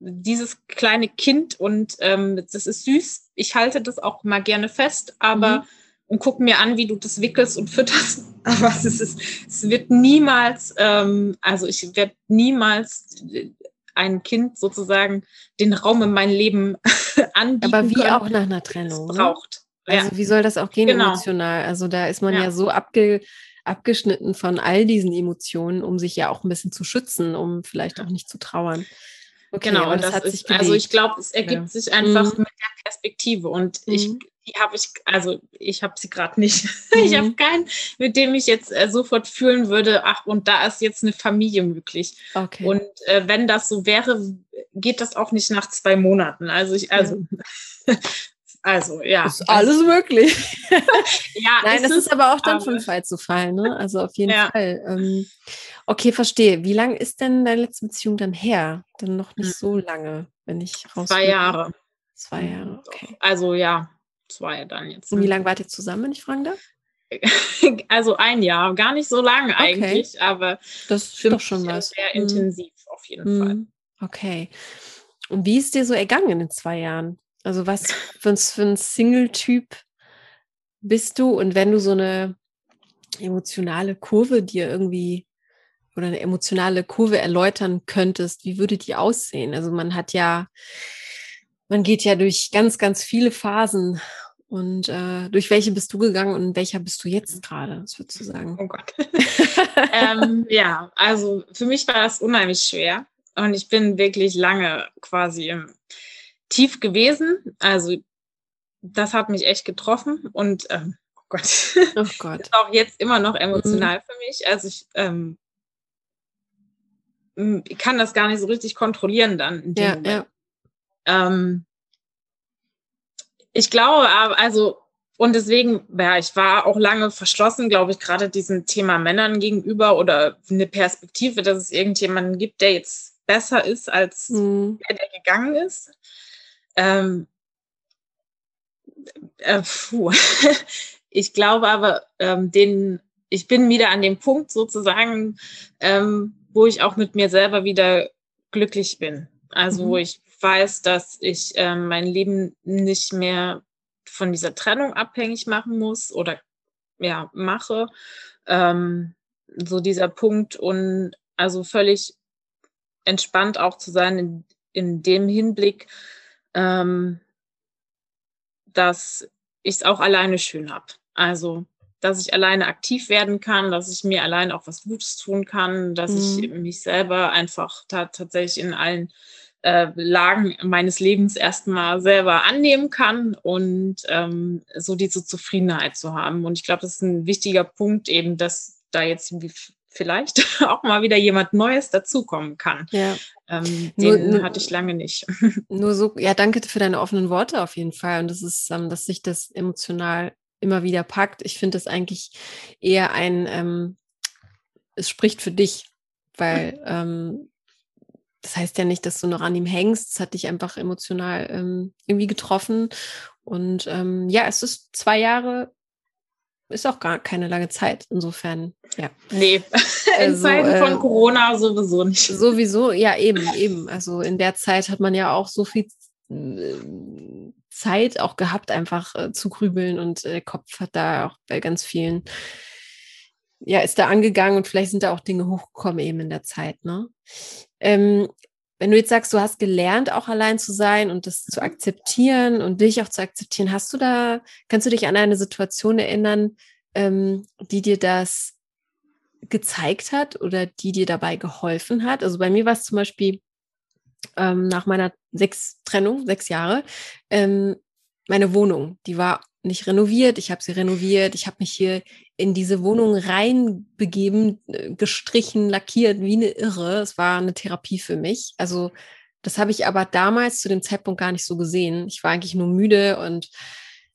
dieses kleine Kind und ähm, das ist süß. Ich halte das auch mal gerne fest, aber mhm. Und guck mir an, wie du das wickelst und fütterst. *laughs* Aber es ist, es wird niemals, ähm, also ich werde niemals ein Kind sozusagen den Raum in mein Leben *laughs* anbieten. Aber wie können, auch nach einer Trennung. Ne? Braucht. Also ja. wie soll das auch gehen genau. emotional? Also da ist man ja, ja so abge, abgeschnitten von all diesen Emotionen, um sich ja auch ein bisschen zu schützen, um vielleicht auch nicht zu trauern. Okay, genau, und das, das hat ist, also ich glaube, es ergibt ja. sich einfach mhm. mit der Perspektive und mhm. ich die habe ich, also ich habe sie gerade nicht. *laughs* Mhm. Ich habe keinen, mit dem ich jetzt äh, sofort fühlen würde, ach, und da ist jetzt eine Familie möglich. Okay. Und äh, wenn das so wäre, geht das auch nicht nach zwei Monaten. Also ich, also ja. *laughs* Also, ja. Ist alles möglich. *laughs* ja, Nein, das ist aber auch dann von Fall zu Fall, ne? Also auf jeden ja. Fall. Ähm, okay, verstehe. Wie lange ist denn deine letzte Beziehung dann her? Dann noch nicht hm. so lange, wenn ich raus. Zwei Jahre. Zwei Jahre, okay. Also ja, zwei dann jetzt. Und wie lange wart ihr zusammen, wenn ich fragen darf? *laughs* Also ein Jahr, gar nicht so lange okay. eigentlich, aber das ist doch schon was. Sehr hm. intensiv auf jeden hm. Fall. Okay. Und wie ist dir so ergangen in den zwei Jahren? Also was für ein, für ein Single-Typ bist du? Und wenn du so eine emotionale Kurve dir irgendwie oder eine emotionale Kurve erläutern könntest, wie würde die aussehen? Also man hat ja, man geht ja durch ganz, ganz viele Phasen. Und äh, durch welche bist du gegangen und welcher bist du jetzt gerade? Was würdest du sagen? Oh Gott. *laughs* ähm, ja, also für mich war das unheimlich schwer. Und ich bin wirklich lange quasi im Tief gewesen. Also das hat mich echt getroffen. Und ähm, oh Gott, oh *laughs* Gott. ist auch jetzt immer noch emotional mhm. für mich. Also ich ähm, kann das gar nicht so richtig kontrollieren dann. ja, ja. Ähm, ich glaube, also, und deswegen, ja, ich war auch lange verschlossen, glaube ich, gerade diesem Thema Männern gegenüber oder eine Perspektive, dass es irgendjemanden gibt, der jetzt besser ist als mhm. der, der gegangen ist. Ähm, äh, puh. *laughs* ich glaube aber, ähm, den, ich bin wieder an dem Punkt sozusagen, ähm, wo ich auch mit mir selber wieder glücklich bin. Also mhm. wo ich weiß, dass ich äh, mein Leben nicht mehr von dieser Trennung abhängig machen muss oder ja, mache. Ähm, so dieser Punkt und also völlig entspannt auch zu sein in, in dem Hinblick, ähm, dass ich es auch alleine schön habe. Also dass ich alleine aktiv werden kann, dass ich mir allein auch was Gutes tun kann, dass mhm. ich mich selber einfach tatsächlich in allen äh, Lagen meines Lebens erstmal selber annehmen kann und ähm, so diese Zufriedenheit zu haben. Und ich glaube, das ist ein wichtiger Punkt eben, dass da jetzt vielleicht *laughs* auch mal wieder jemand Neues dazukommen kann. Ja. Ähm, den nur, hatte ich lange nicht. *laughs* Nur so, ja, danke für deine offenen Worte auf jeden Fall. Und das ist, ähm, dass sich das emotional immer wieder packt. Ich finde das eigentlich eher ein, ähm, es spricht für dich, weil ähm, das heißt ja nicht, dass du noch an ihm hängst. Es hat dich einfach emotional ähm, irgendwie getroffen. Und ähm, ja, es ist zwei Jahre, ist auch gar keine lange Zeit. Insofern, ja. Nee, *laughs* in also, Zeiten von äh, Corona sowieso nicht. Sowieso, ja, eben, eben. Also in der Zeit hat man ja auch so viel äh, Zeit auch gehabt, einfach äh, zu grübeln und äh, der Kopf hat da auch bei ganz vielen, ja, ist da angegangen und vielleicht sind da auch Dinge hochgekommen eben in der Zeit, ne? Ähm, wenn du jetzt sagst, du hast gelernt, auch allein zu sein und das zu akzeptieren und dich auch zu akzeptieren, hast du da, kannst du dich an eine Situation erinnern, ähm, die dir das gezeigt hat oder die dir dabei geholfen hat? Also bei mir war es zum Beispiel ähm, nach meiner sechs Trennung, sechs Jahre, ähm, meine Wohnung, die war nicht renoviert, ich habe sie renoviert, ich habe mich hier in diese Wohnung reinbegeben, äh, gestrichen, lackiert, wie eine Irre. Es war eine Therapie für mich. Also das habe ich aber damals zu dem Zeitpunkt gar nicht so gesehen. Ich war eigentlich nur müde und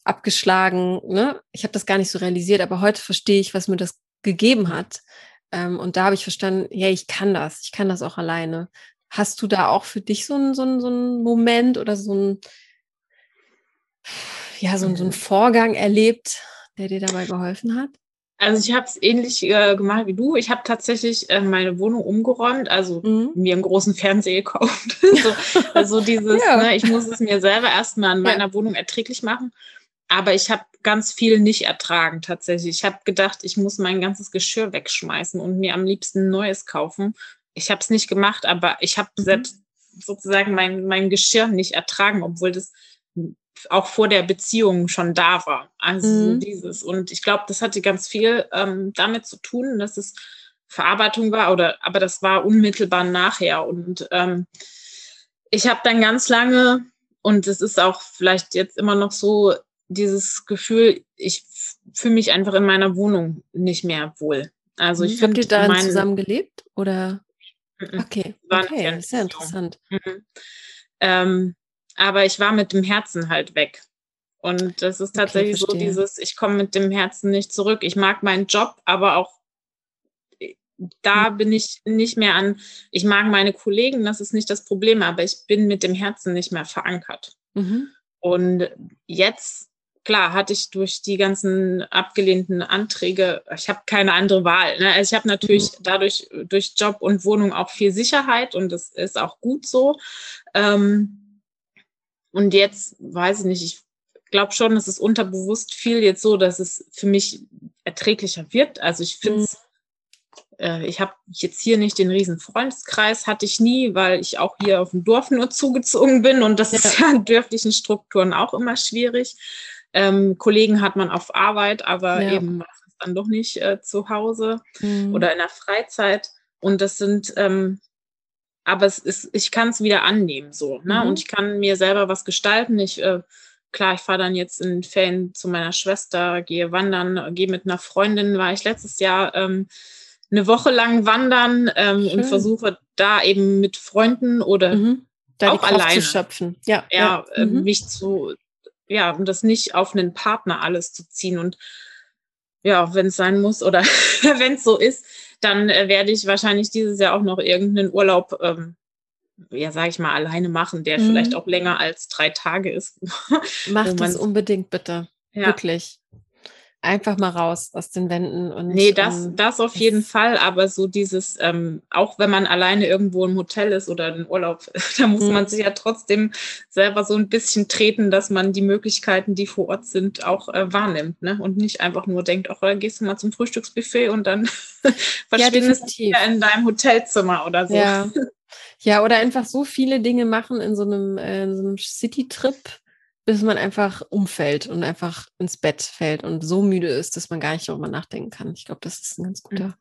abgeschlagen. Ne? Ich habe das gar nicht so realisiert, aber heute verstehe ich, was mir das gegeben hat. Ähm, und da habe ich verstanden, ja, ich kann das, ich kann das auch alleine. Hast du da auch für dich so einen so so einen Moment oder so ein ja, so, so einen Vorgang erlebt, der dir dabei geholfen hat? Also ich habe es ähnlich äh, gemacht wie du. Ich habe tatsächlich äh, meine Wohnung umgeräumt, also mhm. mir einen großen Fernseher gekauft. *laughs* so, also dieses, ja. ne, ich muss es mir selber erstmal in meiner ja. Wohnung erträglich machen. Aber ich habe ganz viel nicht ertragen tatsächlich. Ich habe gedacht, ich muss mein ganzes Geschirr wegschmeißen und mir am liebsten Neues kaufen. Ich habe es nicht gemacht, aber ich habe mhm. selbst sozusagen mein, mein Geschirr nicht ertragen, obwohl das auch vor der Beziehung schon da war. Also mhm. dieses. Und ich glaube, das hatte ganz viel ähm, damit zu tun, dass es Verarbeitung war, oder aber das war unmittelbar nachher. Und ähm, ich habe dann ganz lange, und es ist auch vielleicht jetzt immer noch so, dieses Gefühl, ich fühle mich einfach in meiner Wohnung nicht mehr wohl. Also ich mhm. Habt ihr da zusammen gelebt? Oder? Okay, okay, sehr interessant. Mhm. Ähm, aber ich war mit dem Herzen halt weg. Und das ist tatsächlich okay, so dieses, ich komme mit dem Herzen nicht zurück. Ich mag meinen Job, aber auch da mhm. bin ich nicht mehr an, ich mag meine Kollegen, das ist nicht das Problem, aber ich bin mit dem Herzen nicht mehr verankert. Mhm. Und jetzt klar hatte ich durch die ganzen abgelehnten Anträge, ich habe keine andere Wahl. Ne? Also ich habe natürlich mhm. dadurch durch Job und Wohnung auch viel Sicherheit und das ist auch gut so. Ähm, und jetzt weiß ich nicht, ich glaube schon, es ist unterbewusst viel jetzt so, dass es für mich erträglicher wird. Also ich finde es, mhm. äh, ich habe jetzt hier nicht den riesen Freundeskreis, hatte ich nie, weil ich auch hier auf dem Dorf nur *laughs* zugezogen bin und das ja. ist ja in dörflichen Strukturen auch immer schwierig. Ähm, Kollegen hat man auf Arbeit, aber ja. eben dann doch nicht äh, zu Hause mhm. oder in der Freizeit. Und das sind, ähm, aber es ist, ich kann es wieder annehmen so. Ne? Mhm. Und ich kann mir selber was gestalten. Ich äh, klar, ich fahre dann jetzt in Ferien zu meiner Schwester, gehe wandern, gehe mit einer Freundin, war ich letztes Jahr ähm, eine Woche lang wandern ähm, und versuche da eben mit Freunden oder mhm. da auch alleine zu schöpfen. Ja, ja, ja. Äh, mhm. mich zu, ja, um das nicht auf einen Partner alles zu ziehen und ja, wenn es sein muss oder *laughs* wenn es so ist, dann äh, werde ich wahrscheinlich dieses Jahr auch noch irgendeinen Urlaub ähm, ja, sage ich mal, alleine machen, der mhm. vielleicht auch länger als drei Tage ist. *laughs* Mach das unbedingt bitte. Ja. Wirklich. Einfach mal raus aus den Wänden und. Nee, das, ähm, das auf jeden Fall, aber so dieses, ähm, auch wenn man alleine irgendwo im Hotel ist oder in Urlaub, *laughs* da muss mhm. man sich ja trotzdem selber so ein bisschen treten, dass man die Möglichkeiten, die vor Ort sind, auch äh, wahrnimmt, ne? Und nicht einfach nur denkt, ach, dann gehst du mal zum Frühstücksbuffet und dann *laughs* verschwindest du ja, in deinem Hotelzimmer oder so. Ja. *laughs* Ja, oder einfach so viele Dinge machen in so einem, äh, so einem City-Trip, bis man einfach umfällt und einfach ins Bett fällt und so müde ist, dass man gar nicht darüber nachdenken kann. Ich glaube, das ist ein ganz guter,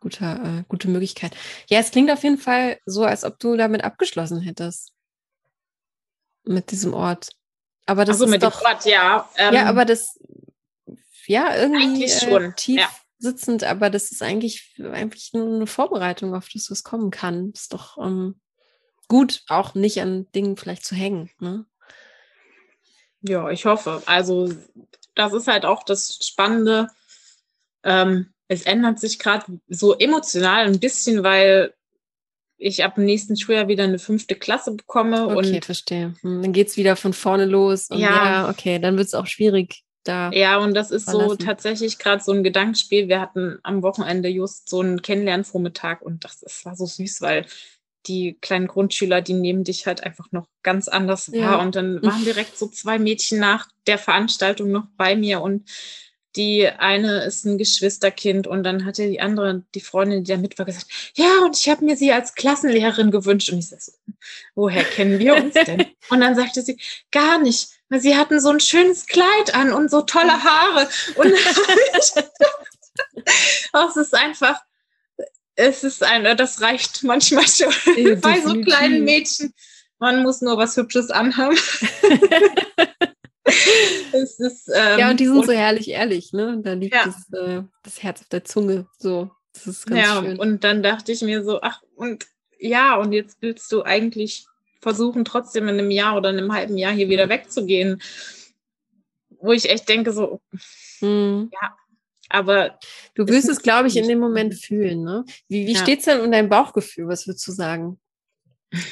guter, äh, gute Möglichkeit. Ja, es klingt auf jeden Fall so, als ob du damit abgeschlossen hättest. Mit diesem Ort. Aber das also ist mit doch, dem Ort, ja. Ähm, ja, aber das, ja, irgendwie äh, tief, ja sitzend, aber das ist eigentlich, eigentlich nur eine Vorbereitung auf das, was kommen kann. Ist doch ähm, gut, auch nicht an Dingen vielleicht zu hängen. Ne? Ja, ich hoffe. Also das ist halt auch das Spannende. Ähm, es ändert sich gerade so emotional ein bisschen, weil ich ab dem nächsten Schuljahr wieder eine fünfte Klasse bekomme. Okay, und verstehe. Hm, dann geht es wieder von vorne los. ja, ja okay, dann wird es auch schwierig, da. Ja, und das ist verlassen. so tatsächlich gerade so ein Gedankenspiel. Wir hatten am Wochenende just so einen Kennenlernvormittag und das, das war so süß, weil die kleinen Grundschüler, die nehmen dich halt einfach noch ganz anders ja. wahr. Und dann *laughs* waren direkt so zwei Mädchen nach der Veranstaltung noch bei mir und die eine ist ein Geschwisterkind und dann hatte die andere, die Freundin, die da mit war, gesagt, ja, und ich habe mir sie als Klassenlehrerin gewünscht. Und ich so, woher kennen wir uns denn? *laughs* und dann sagte sie, gar nicht sie hatten so ein schönes Kleid an und so tolle *laughs* Haare. Und es ist einfach, es ist ein, das reicht manchmal schon *laughs* ja, bei so kleinen Mädchen. Man muss nur was Hübsches anhaben. *laughs* ist, ähm, ja, und die sind und, so herrlich ehrlich, ne? Da liegt ja. das, äh, das Herz auf der Zunge. So, das ist ganz ja, schön. Und dann dachte ich mir so, ach, und ja, und jetzt willst du eigentlich versuchen, trotzdem in einem Jahr oder in einem halben Jahr hier wieder wegzugehen. Wo ich echt denke, so, hm. ja, aber. Du wirst es, glaube ich, in dem Moment fühlen. Ne? Wie, wie ja. steht es denn um dein Bauchgefühl? Was würdest du sagen?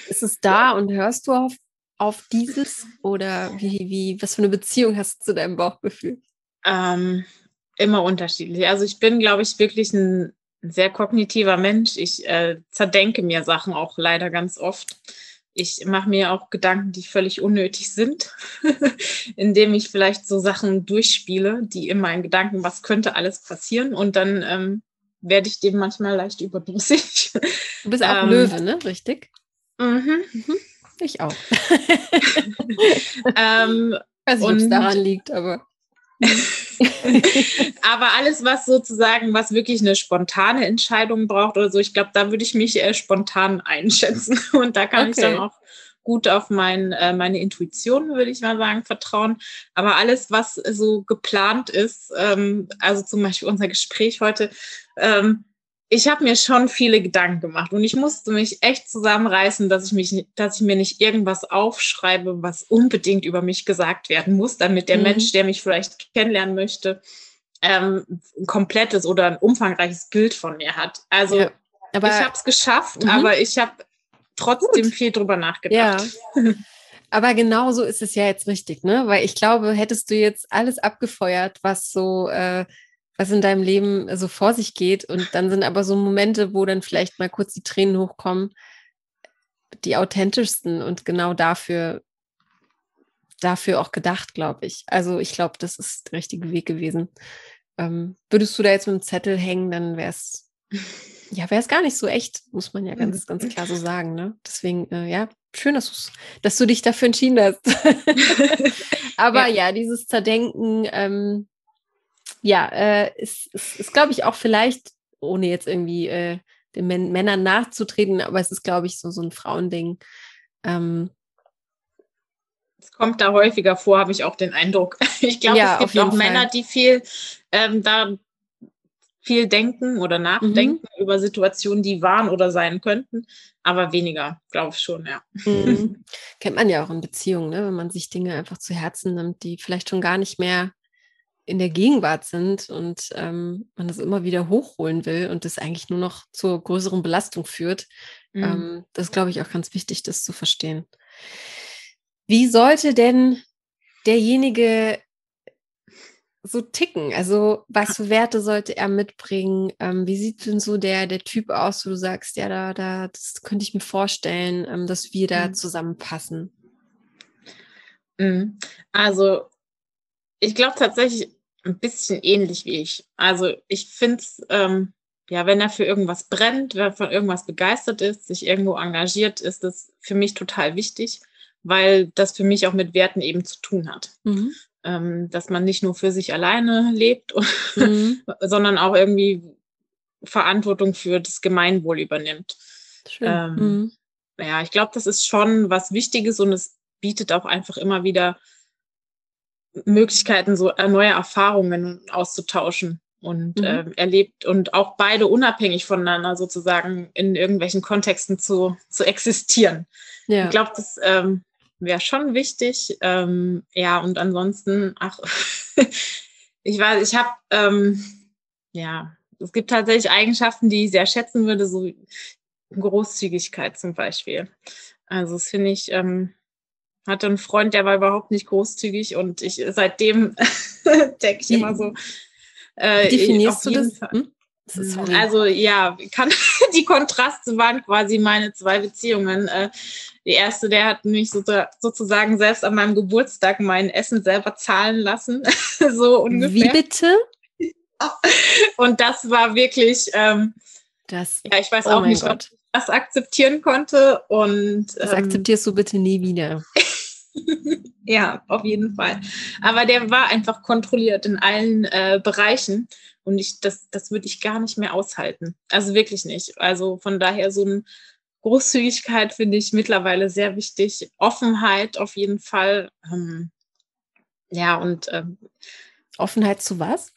Ist es da *laughs* und hörst du auf, auf dieses? Oder wie, wie, was für eine Beziehung hast du zu deinem Bauchgefühl? Ähm, immer unterschiedlich. Also ich bin, glaube ich, wirklich ein sehr kognitiver Mensch. Ich äh, zerdenke mir Sachen auch leider ganz oft ich mache mir auch Gedanken, die völlig unnötig sind, *laughs* indem ich vielleicht so Sachen durchspiele, die in meinen Gedanken, was könnte alles passieren und dann ähm, werde ich dem manchmal leicht überdrüssig. Du bist auch ähm, Löwe, ne? Richtig? Mhm. mhm. Ich auch. *laughs* ähm, nicht, ob es daran liegt, aber. *laughs* Aber alles, was sozusagen, was wirklich eine spontane Entscheidung braucht oder so, ich glaube, da würde ich mich äh, spontan einschätzen. *laughs* Und da kann okay. ich dann auch gut auf mein, äh, meine Intuition, würde ich mal sagen, vertrauen. Aber alles, was so geplant ist, ähm, also zum Beispiel unser Gespräch heute, ähm, ich habe mir schon viele Gedanken gemacht und ich musste mich echt zusammenreißen, dass ich mich, dass ich mir nicht irgendwas aufschreibe, was unbedingt über mich gesagt werden muss, damit der mhm. Mensch, der mich vielleicht kennenlernen möchte, ähm, ein komplettes oder ein umfangreiches Bild von mir hat. Also ja, ich habe es geschafft, mhm. aber ich habe trotzdem Gut. viel drüber nachgedacht. Ja. *laughs* Aber genau so ist es ja jetzt richtig, ne? Weil ich glaube, hättest du jetzt alles abgefeuert, was so, äh, was in deinem Leben so vor sich geht, und dann sind aber so Momente, wo dann vielleicht mal kurz die Tränen hochkommen, die authentischsten und genau dafür, dafür auch gedacht, glaube ich. Also ich glaube, das ist der richtige Weg gewesen. Ähm, würdest du da jetzt mit dem Zettel hängen, dann wäre es *laughs* ja, wäre es gar nicht so echt, muss man ja ganz, ganz klar so sagen. Ne? Deswegen, äh, ja, schön, dass, dass du dich dafür entschieden hast. *laughs* Aber ja. ja. dieses Zerdenken, ähm, ja, äh, ist, ist, ist glaube ich, auch vielleicht, ohne jetzt irgendwie äh, den Män Männern nachzutreten, aber es ist, glaube ich, so, so ein Frauending. Ähm, es kommt da häufiger vor, habe ich auch den Eindruck. *laughs* Ich glaube, ja, es gibt auch Fall. Männer, die viel ähm, da viel denken oder nachdenken mhm. über Situationen, die waren oder sein könnten, aber weniger, glaube ich schon, ja. Mhm. *laughs* Kennt man ja auch in Beziehungen, ne? wenn man sich Dinge einfach zu Herzen nimmt, die vielleicht schon gar nicht mehr in der Gegenwart sind und ähm, man das immer wieder hochholen will und das eigentlich nur noch zur größeren Belastung führt. Mhm. Ähm, das ist, glaube ich, auch ganz wichtig, das zu verstehen. Wie sollte denn derjenige so ticken? Also was für Werte sollte er mitbringen? Ähm, wie sieht denn so der, der Typ aus, wo du sagst, ja, da, da, das könnte ich mir vorstellen, ähm, dass wir da mhm. zusammenpassen? Mhm. Also ich glaube tatsächlich ein bisschen ähnlich wie ich. Also ich finde es, ähm, ja, wenn er für irgendwas brennt, wenn er von irgendwas begeistert ist, sich irgendwo engagiert, ist das für mich total wichtig, weil das für mich auch mit Werten eben zu tun hat. Mhm ähm, dass man nicht nur für sich alleine lebt, *laughs* mhm. sondern auch irgendwie Verantwortung für das Gemeinwohl übernimmt. Ähm, mhm. Ja, ich glaube, das ist schon was Wichtiges und es bietet auch einfach immer wieder Möglichkeiten, so äh, neue Erfahrungen auszutauschen und mhm. äh, erlebt und auch beide unabhängig voneinander sozusagen in irgendwelchen Kontexten zu, zu existieren. Ja. Ich glaube, das ähm, wäre schon wichtig. Ähm, ja, und ansonsten, ach, *laughs* ich weiß, ich habe, ähm, ja, es gibt tatsächlich Eigenschaften, die ich sehr schätzen würde, so Großzügigkeit zum Beispiel. Also das finde ich, ähm, hatte einen Freund, der war überhaupt nicht großzügig und ich seitdem *laughs* denke ich immer so. Äh, Definierst du das? Hm? Sorry. Also ja, kann, *laughs* die Kontraste waren quasi meine zwei Beziehungen. Äh, die erste, der hat mich so, sozusagen selbst an meinem Geburtstag mein Essen selber zahlen lassen, *laughs* so ungefähr. Wie bitte? Und das war wirklich, ähm, das, ja, ich weiß oh auch nicht, Gott. ob das akzeptieren konnte. Und das ähm, akzeptierst du bitte nie wieder. *laughs* ja, auf jeden Fall. Aber der war einfach kontrolliert in allen äh, Bereichen. Und ich, das, das würde ich gar nicht mehr aushalten. Also wirklich nicht. Also von daher so eine Großzügigkeit finde ich mittlerweile sehr wichtig. Offenheit auf jeden Fall. Ähm, ja, und ähm, Offenheit zu was?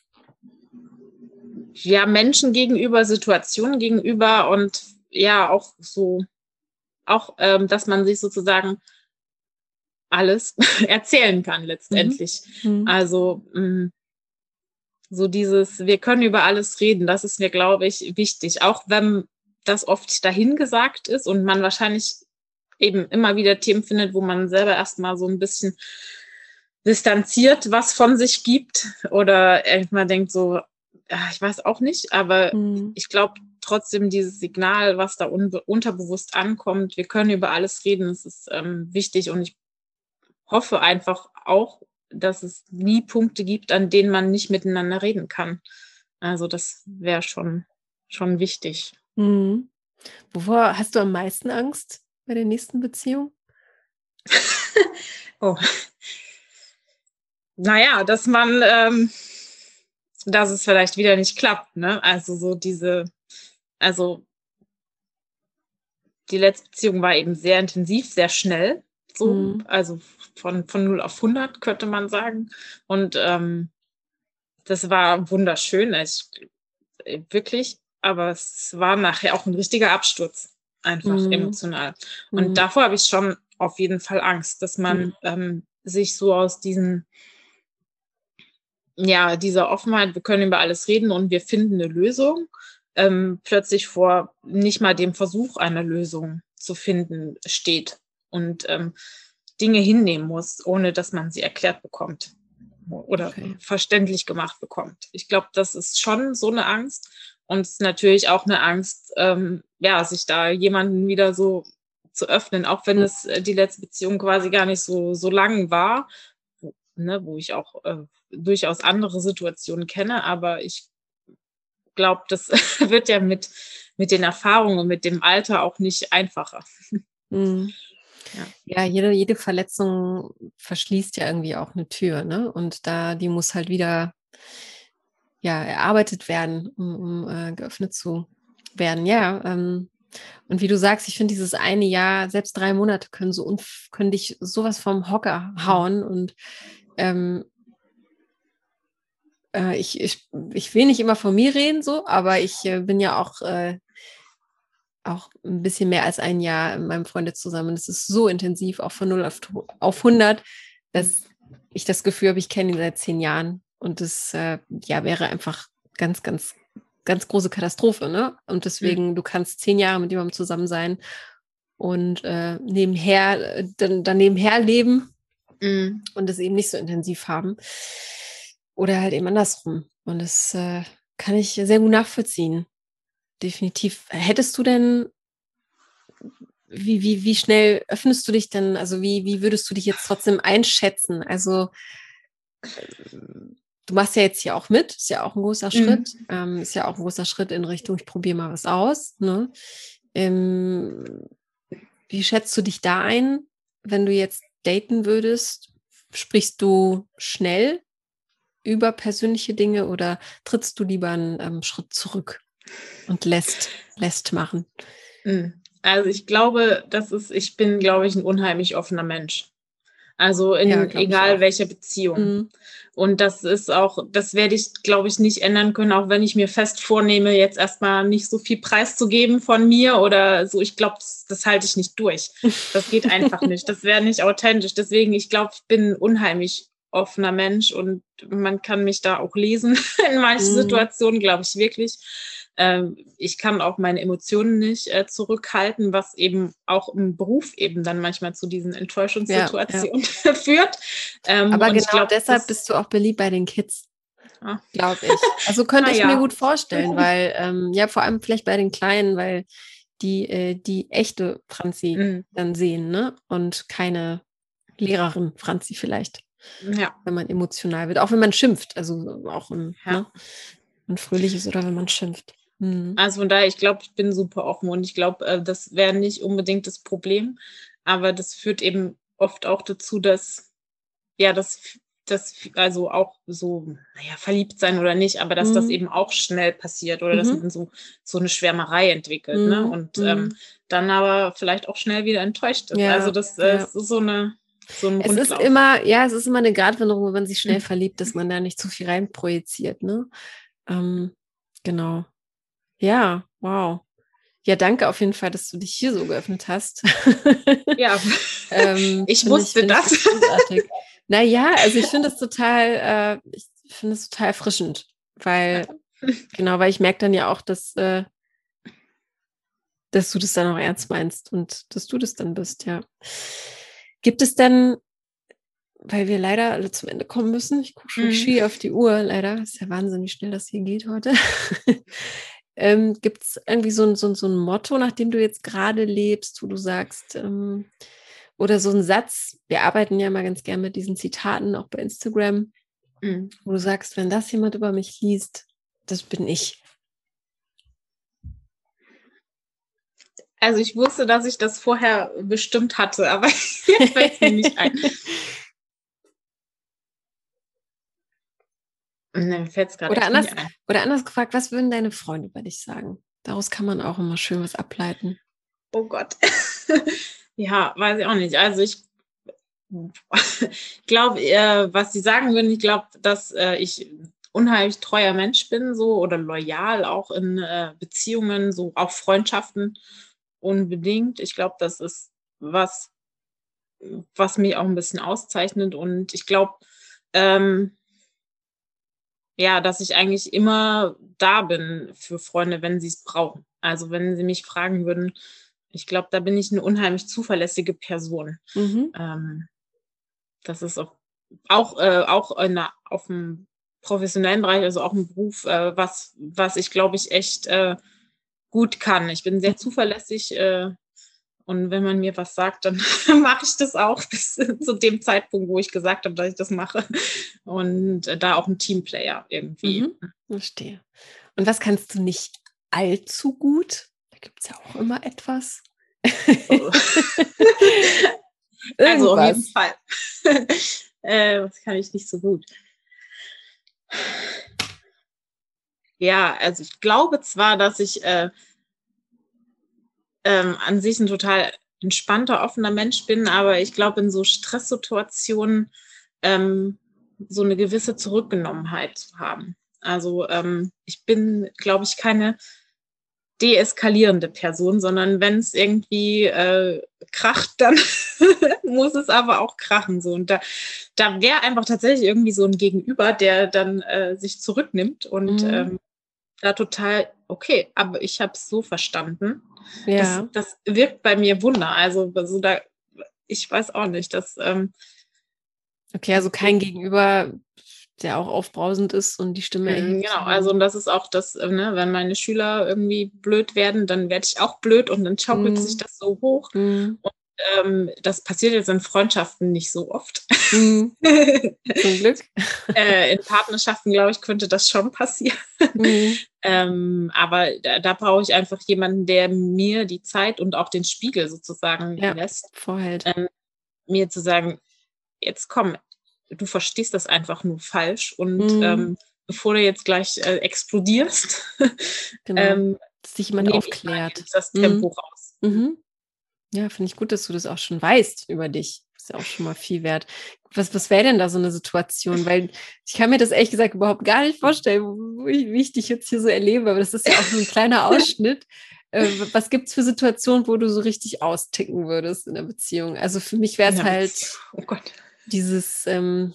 Ja, Menschen gegenüber, Situationen gegenüber und ja, auch so, auch, ähm, dass man sich sozusagen alles *laughs* erzählen kann letztendlich. Mhm. mhm. Also mh, mm, so dieses, wir können über alles reden, das ist mir, glaube ich, wichtig. Auch wenn das oft dahingesagt ist und man wahrscheinlich eben immer wieder Themen findet, wo man selber erstmal so ein bisschen distanziert was von sich gibt oder erstmal denkt so, ja, ich weiß auch nicht, aber mhm. ich glaube trotzdem dieses Signal, was da unterbewusst ankommt, wir können über alles reden, das ist ähm, wichtig und ich hoffe einfach auch, dass es nie Punkte gibt, an denen man nicht miteinander reden kann. Also das wäre schon, schon wichtig. Mhm. Wovor hast du am meisten Angst bei der nächsten Beziehung? *laughs* oh. Naja, dass man, ähm, dass es vielleicht wieder nicht klappt, ne? Also so diese, also die letzte Beziehung war eben sehr intensiv, sehr schnell so, mhm. also von, von 0 auf 100 könnte man sagen. Und ähm, das war wunderschön, ich, äh, wirklich, aber es war nachher auch ein richtiger Absturz, einfach mhm. emotional. Und mhm. davor habe ich schon auf jeden Fall Angst, dass man mhm. ähm, sich so aus diesen ja, dieser Offenheit, wir können über alles reden und wir finden eine Lösung, ähm, plötzlich vor nicht mal dem Versuch einer Lösung zu finden steht. Und ähm, Dinge hinnehmen muss, ohne dass man sie erklärt bekommt oder okay. verständlich gemacht bekommt. Ich glaube, das ist schon so eine Angst. Und es ist natürlich auch eine Angst, ähm, ja, sich da jemanden wieder so zu öffnen, auch wenn es äh, die letzte Beziehung quasi gar nicht so, so lang war, wo, ne, wo ich auch äh, durchaus andere Situationen kenne, aber ich glaube, das *laughs* wird ja mit, mit den Erfahrungen und mit dem Alter auch nicht einfacher. Mhm. Ja, ja jede, jede Verletzung verschließt ja irgendwie auch eine Tür, ne? Und da, die muss halt wieder ja, erarbeitet werden, um, um äh, geöffnet zu werden. Ja, ähm, und wie du sagst, ich finde dieses eine Jahr, selbst drei Monate können so können dich sowas vom Hocker hauen. Und ähm, äh, ich, ich, ich will nicht immer von mir reden, so, aber ich äh, bin ja auch äh, auch ein bisschen mehr als ein Jahr mit meinem Freunde zusammen. Es ist so intensiv, auch von 0 auf, auf 100, dass ich das Gefühl habe, ich kenne ihn seit zehn Jahren. Und das äh, ja, wäre einfach ganz, ganz, ganz große Katastrophe. Ne? Und deswegen, mhm. du kannst zehn Jahre mit jemandem zusammen sein und äh, nebenher, äh, dann, dann nebenher leben mhm. und es eben nicht so intensiv haben. Oder halt eben andersrum. Und das äh, kann ich sehr gut nachvollziehen definitiv. Hättest du denn, wie, wie, wie schnell öffnest du dich denn, also wie, wie würdest du dich jetzt trotzdem einschätzen? Also du machst ja jetzt hier auch mit, ist ja auch ein großer mhm. Schritt, ähm, ist ja auch ein großer Schritt in Richtung, ich probiere mal was aus. Ne? Ähm, wie schätzt du dich da ein, wenn du jetzt daten würdest? Sprichst du schnell über persönliche Dinge oder trittst du lieber einen ähm, Schritt zurück? und lässt, lässt machen? Hm. Also ich glaube, das ist, ich bin, glaube ich, ein unheimlich offener Mensch. Also in ja, egal welcher Beziehung. Mhm. Und das ist auch, das werde ich, glaube ich, nicht ändern können, auch wenn ich mir fest vornehme, jetzt erstmal nicht so viel preiszugeben von mir oder so. Ich glaube, das, das, halte ich nicht durch. Das geht einfach *laughs* nicht. Das wäre nicht authentisch. Deswegen, ich glaube, ich bin unheimlich offener Mensch und man kann mich da auch lesen *laughs* in manchen mhm. Situationen, glaube ich wirklich. Ähm, ich kann auch meine Emotionen nicht äh, zurückhalten, was eben auch im Beruf eben dann manchmal zu diesen Enttäuschungssituationen ja, ja. *laughs* führt. Ähm, Aber genau glaub, deshalb bist du auch beliebt bei den Kids. Ah. Glaube ich. Also könnte ich ja. mir gut vorstellen, *laughs* weil ähm, ja vor allem vielleicht bei den Kleinen, weil die äh, die echte Franzi mhm. dann sehen, ne? Und keine Lehrerin Franzi vielleicht. Ja. Wenn man emotional wird, auch wenn man schimpft, also auch ein, ja. ne? und fröhlich ist oder wenn man schimpft. Mhm. Also von daher, ich glaube, ich bin super offen und ich glaube, äh, das wäre nicht unbedingt das Problem, aber das führt eben oft auch dazu, dass, ja, das, das also auch so, naja, verliebt sein oder nicht, aber dass mhm. das eben auch schnell passiert oder mhm. dass man so, so eine Schwärmerei entwickelt, ne? Mhm. Und ähm, mhm. dann aber vielleicht auch schnell wieder enttäuscht ist. Ja, also das, äh, ja. ist so eine, so es ist immer, ja, es ist immer eine Gratwanderung, wenn man sich schnell verliebt, dass man da nicht zu viel reinprojiziert, ne? Ähm, genau. Ja, wow. Ja, danke auf jeden Fall, dass du dich hier so geöffnet hast. *laughs* Ja, ähm, *laughs* ich wusste ich, das. naja, also ich finde es total, äh, ich finde es total erfrischend, weil, *laughs* genau, weil ich merke dann ja auch, dass, äh, dass du das dann auch ernst meinst und dass du das dann bist, ja. Gibt es denn, weil wir leider alle zum Ende kommen müssen, ich gucke schon mhm. auf die Uhr, leider, ist ja wahnsinnig schnell, dass hier geht heute. *laughs* Ähm, Gibt es irgendwie so ein, so, so ein Motto, nach dem du jetzt gerade lebst, wo du sagst, ähm, oder so ein Satz, wir arbeiten ja mal ganz gerne mit diesen Zitaten, auch bei Instagram, mhm. wo du sagst, wenn das jemand über mich liest, das bin ich. Also ich wusste, dass ich das vorher bestimmt hatte, *laughs* aber jetzt fällt mir nicht ein. *laughs* Nee, fällt's oder, anders, oder anders gefragt, was würden deine Freunde über dich sagen? Daraus kann man auch immer schön was ableiten. Oh Gott. *laughs* ja, weiß ich auch nicht. Also ich glaube, äh, was sie sagen würden, ich glaube, dass äh, ich unheimlich treuer Mensch bin, so oder loyal auch in äh, Beziehungen, so auch Freundschaften unbedingt. Ich glaube, das ist was, was mich auch ein bisschen auszeichnet. Und ich glaube, ähm, ja, dass ich eigentlich immer da bin für Freunde, wenn sie es brauchen. Also wenn sie mich fragen würden, ich glaube, da bin ich eine unheimlich zuverlässige Person. Mhm. Ähm, das ist auch, auch, äh, auch in der, auf dem professionellen Bereich, also auch ein Beruf, äh, was, was ich, glaube ich, echt äh, gut kann. Ich bin sehr zuverlässig äh, und wenn man mir was sagt, dann *laughs* mache ich das auch *laughs* bis zu dem Zeitpunkt, wo ich gesagt habe, dass ich das mache. Und äh, da auch ein Teamplayer irgendwie. Mhm, verstehe. Und was kannst du nicht allzu gut? Da gibt es ja auch immer etwas. Oh. *laughs* also auf jeden Fall. äh, was kann ich nicht so gut? Ja, also ich glaube zwar, dass ich äh, ähm, an sich ein total entspannter, offener Mensch bin, aber ich glaube, in so Stresssituationen ähm, so eine gewisse Zurückgenommenheit zu haben. Also ähm, ich bin, glaube ich, keine deeskalierende Person, sondern wenn es irgendwie äh, kracht, *laughs* dann muss es aber auch krachen. So. Und da, da wäre einfach tatsächlich irgendwie so ein Gegenüber, der dann äh, sich zurücknimmt und mhm. ähm, da total, okay, aber ich habe es so verstanden. Ja. Das, das, wirkt bei mir Wunder. Also so da, ich weiß auch nicht, dass. Ähm, okay, also kein Gegenüber, der auch aufbrausend ist und die Stimme mhm, erhebt. Genau, also und das ist auch das, äh, ne, wenn meine Schüler irgendwie blöd werden, dann werde ich auch blöd und dann schaukelt mm. sich das so hoch. Mm. Und ähm, das passiert jetzt in Freundschaften nicht so oft. Mm. *laughs* Zum Glück. äh, in Partnerschaften, glaube ich, könnte das schon passieren. Mm. ähm, aber da, da brauche ich einfach jemanden, der mir die Zeit und auch den Spiegel sozusagen ja, lässt. Vorhält. Ähm, mir zu sagen, jetzt komm, du verstehst das einfach nur falsch und mm. ähm, bevor du jetzt gleich äh, explodierst, genau. *laughs* ähm, sich jemand aufklärt. Das Tempo mm. raus. Mhm. Ja, finde ich gut, dass du das auch schon weißt über dich. Ist ja auch schon mal viel wert. Was, was wäre denn da so eine Situation? Weil ich kann mir das ehrlich gesagt überhaupt gar nicht vorstellen, wie ich dich jetzt hier so erlebe. Aber das ist ja auch so ein kleiner *laughs* Ausschnitt. Äh, was gibt es für Situationen, wo du so richtig austicken würdest in der Beziehung? Also für mich wäre es halt oh dieses, ähm,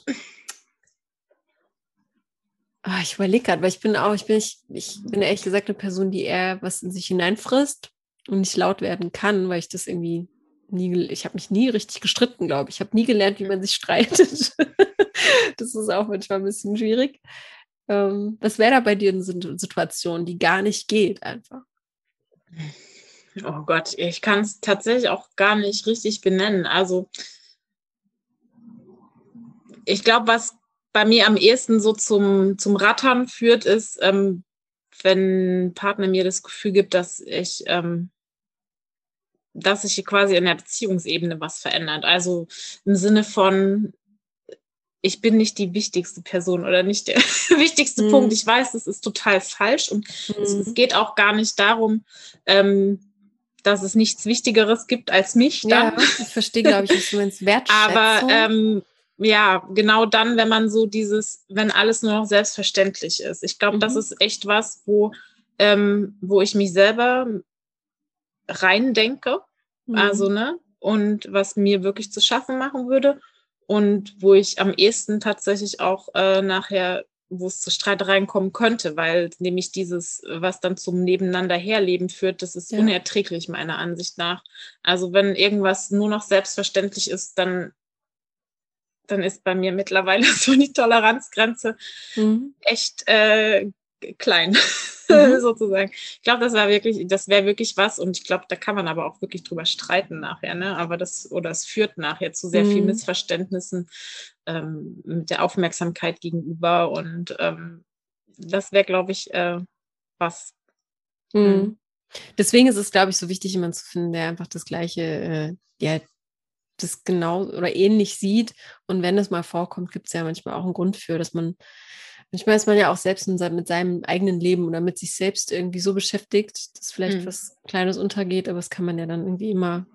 oh, ich überlege gerade, weil ich bin auch, ich bin, ich, ich bin ehrlich gesagt eine Person, die eher was in sich hineinfrisst und nicht laut werden kann, weil ich das irgendwie nie, ich habe mich nie richtig gestritten, glaube ich. Ich habe nie gelernt, wie man sich streitet. *laughs* das ist auch manchmal ein bisschen schwierig. Ähm, was wäre da bei dir eine Situation, die gar nicht geht einfach? Oh Gott, ich kann es tatsächlich auch gar nicht richtig benennen. Also ich glaube, was bei mir am ehesten so zum, zum Rattern führt, ist, ähm, wenn ein Partner mir das Gefühl gibt, dass ich, ähm, dass sich quasi in der Beziehungsebene was verändert. Also im Sinne von, ich bin nicht die wichtigste Person oder nicht der *laughs* wichtigste mhm. Punkt. Ich weiß, das ist total falsch und mhm. es, es, geht auch gar nicht darum, ähm, dass es nichts Wichtigeres gibt als mich. Dann. Ja, ich verstehe, glaube ich, was du meinst. *laughs* Wertschätzung. Aber ähm, ja, genau dann, wenn man so dieses, wenn alles nur noch selbstverständlich ist. Ich glaube, mhm. das ist echt was, wo, ähm, wo ich mich selber rein denke. Mhm. Also, ne? Und was mir wirklich zu schaffen machen würde. Und wo ich am ehesten tatsächlich auch äh, nachher, wo es zu Streitereien kommen könnte, weil nämlich dieses, was dann zum Nebeneinander herleben führt, das ist ja. unerträglich meiner Ansicht nach. Also wenn irgendwas nur noch selbstverständlich ist, dann dann ist bei mir mittlerweile *laughs* so die Toleranzgrenze mhm. echt äh, klein, mhm. *laughs* sozusagen. Ich glaube, das war wirklich, das wäre wirklich was und ich glaube, da kann man aber auch wirklich drüber streiten nachher, ne? Aber das, oder es führt nachher zu sehr mhm. viel Missverständnissen ähm, mit der Aufmerksamkeit gegenüber und ähm, das wäre, glaube ich, äh, was. Mhm. mhm. Deswegen ist es, glaube ich, so wichtig, jemanden zu finden, der einfach das gleiche, äh, ja, das genau oder ähnlich sieht. Und wenn es mal vorkommt, gibt es ja manchmal auch einen Grund für, dass man, manchmal ist man ja auch selbst mit seinem eigenen Leben oder mit sich selbst irgendwie so beschäftigt, dass vielleicht mhm. was Kleines untergeht, aber das kann man ja dann irgendwie immer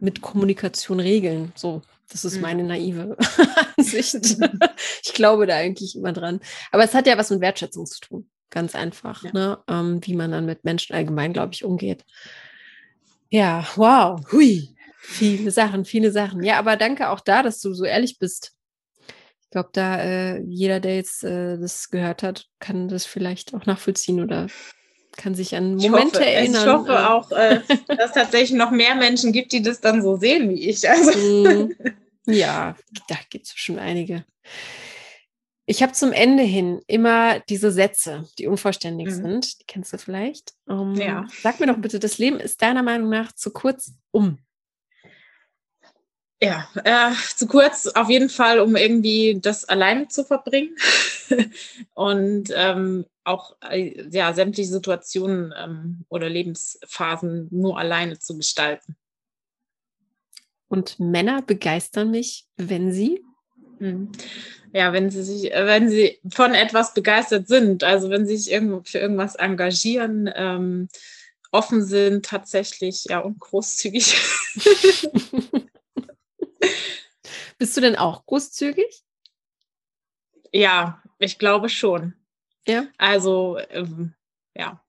mit Kommunikation regeln. So, das ist mhm. meine naive *laughs* Ansicht. *laughs* ich glaube da eigentlich immer dran. Aber es hat ja was mit Wertschätzung zu tun. Ganz einfach, ja. ne? Ähm, wie man dann mit Menschen allgemein, glaube ich, umgeht. Ja, wow. Hui. Viele Sachen, viele Sachen. Ja, aber danke auch da, dass du so ehrlich bist. Ich glaube, da äh, jeder, der jetzt äh, das gehört hat, kann das vielleicht auch nachvollziehen oder kann sich an Momente ich hoffe, erinnern. Ich hoffe äh. auch, äh, *laughs* dass es tatsächlich noch mehr Menschen gibt, die das dann so sehen wie ich. Also. Mhm. Ja, da gibt es schon einige. Ich habe zum Ende hin immer diese Sätze, die unvollständig mhm. sind. Die kennst du vielleicht. Um, ja. Sag mir doch bitte, das Leben ist deiner Meinung nach zu kurz um. Ja, äh, zu kurz auf jeden Fall, um irgendwie das alleine zu verbringen *laughs* und ähm, auch äh, ja, sämtliche Situationen ähm, oder Lebensphasen nur alleine zu gestalten. Und Männer begeistern mich, wenn sie? Hm. Ja, wenn sie sich, äh, wenn sie von etwas begeistert sind, also wenn sie sich irgendwo für irgendwas engagieren, ähm, offen sind tatsächlich, ja, und großzügig. *laughs* *laughs* Bist du denn auch großzügig? Ja, ich glaube schon. Ja. Also, ähm, ja.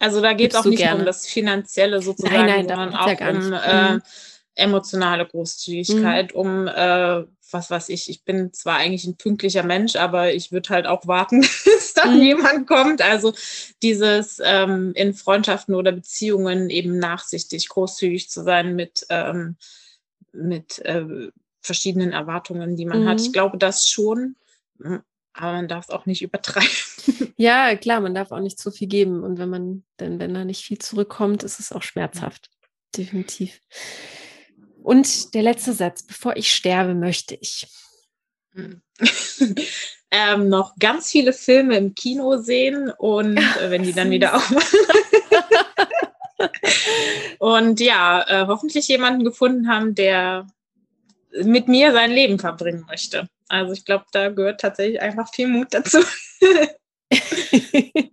Also da geht es auch nicht gerne. um das Finanzielle sozusagen, nein, nein, sondern auch ja um äh, mhm. emotionale Großzügigkeit, mhm. um äh, was weiß ich, ich bin zwar eigentlich ein pünktlicher Mensch, aber ich würde halt auch warten, *laughs* bis dann mhm. jemand kommt. Also dieses ähm, in Freundschaften oder Beziehungen eben nachsichtig, großzügig zu sein mit, ähm, mit äh, verschiedenen Erwartungen, die man mhm. hat. Ich glaube das schon, hm, aber man darf es auch nicht übertreiben. *laughs* Ja, klar, man darf auch nicht zu viel geben. Und wenn man, denn wenn da nicht viel zurückkommt, ist es auch schmerzhaft. Definitiv. Und der letzte Satz, bevor ich sterbe, möchte ich. *laughs* ähm, noch ganz viele Filme im Kino sehen und *laughs* äh, wenn die dann wieder aufmachen. *laughs* und ja, äh, hoffentlich jemanden gefunden haben, der mit mir sein Leben verbringen möchte. Also ich glaube, da gehört tatsächlich einfach viel Mut dazu. *laughs*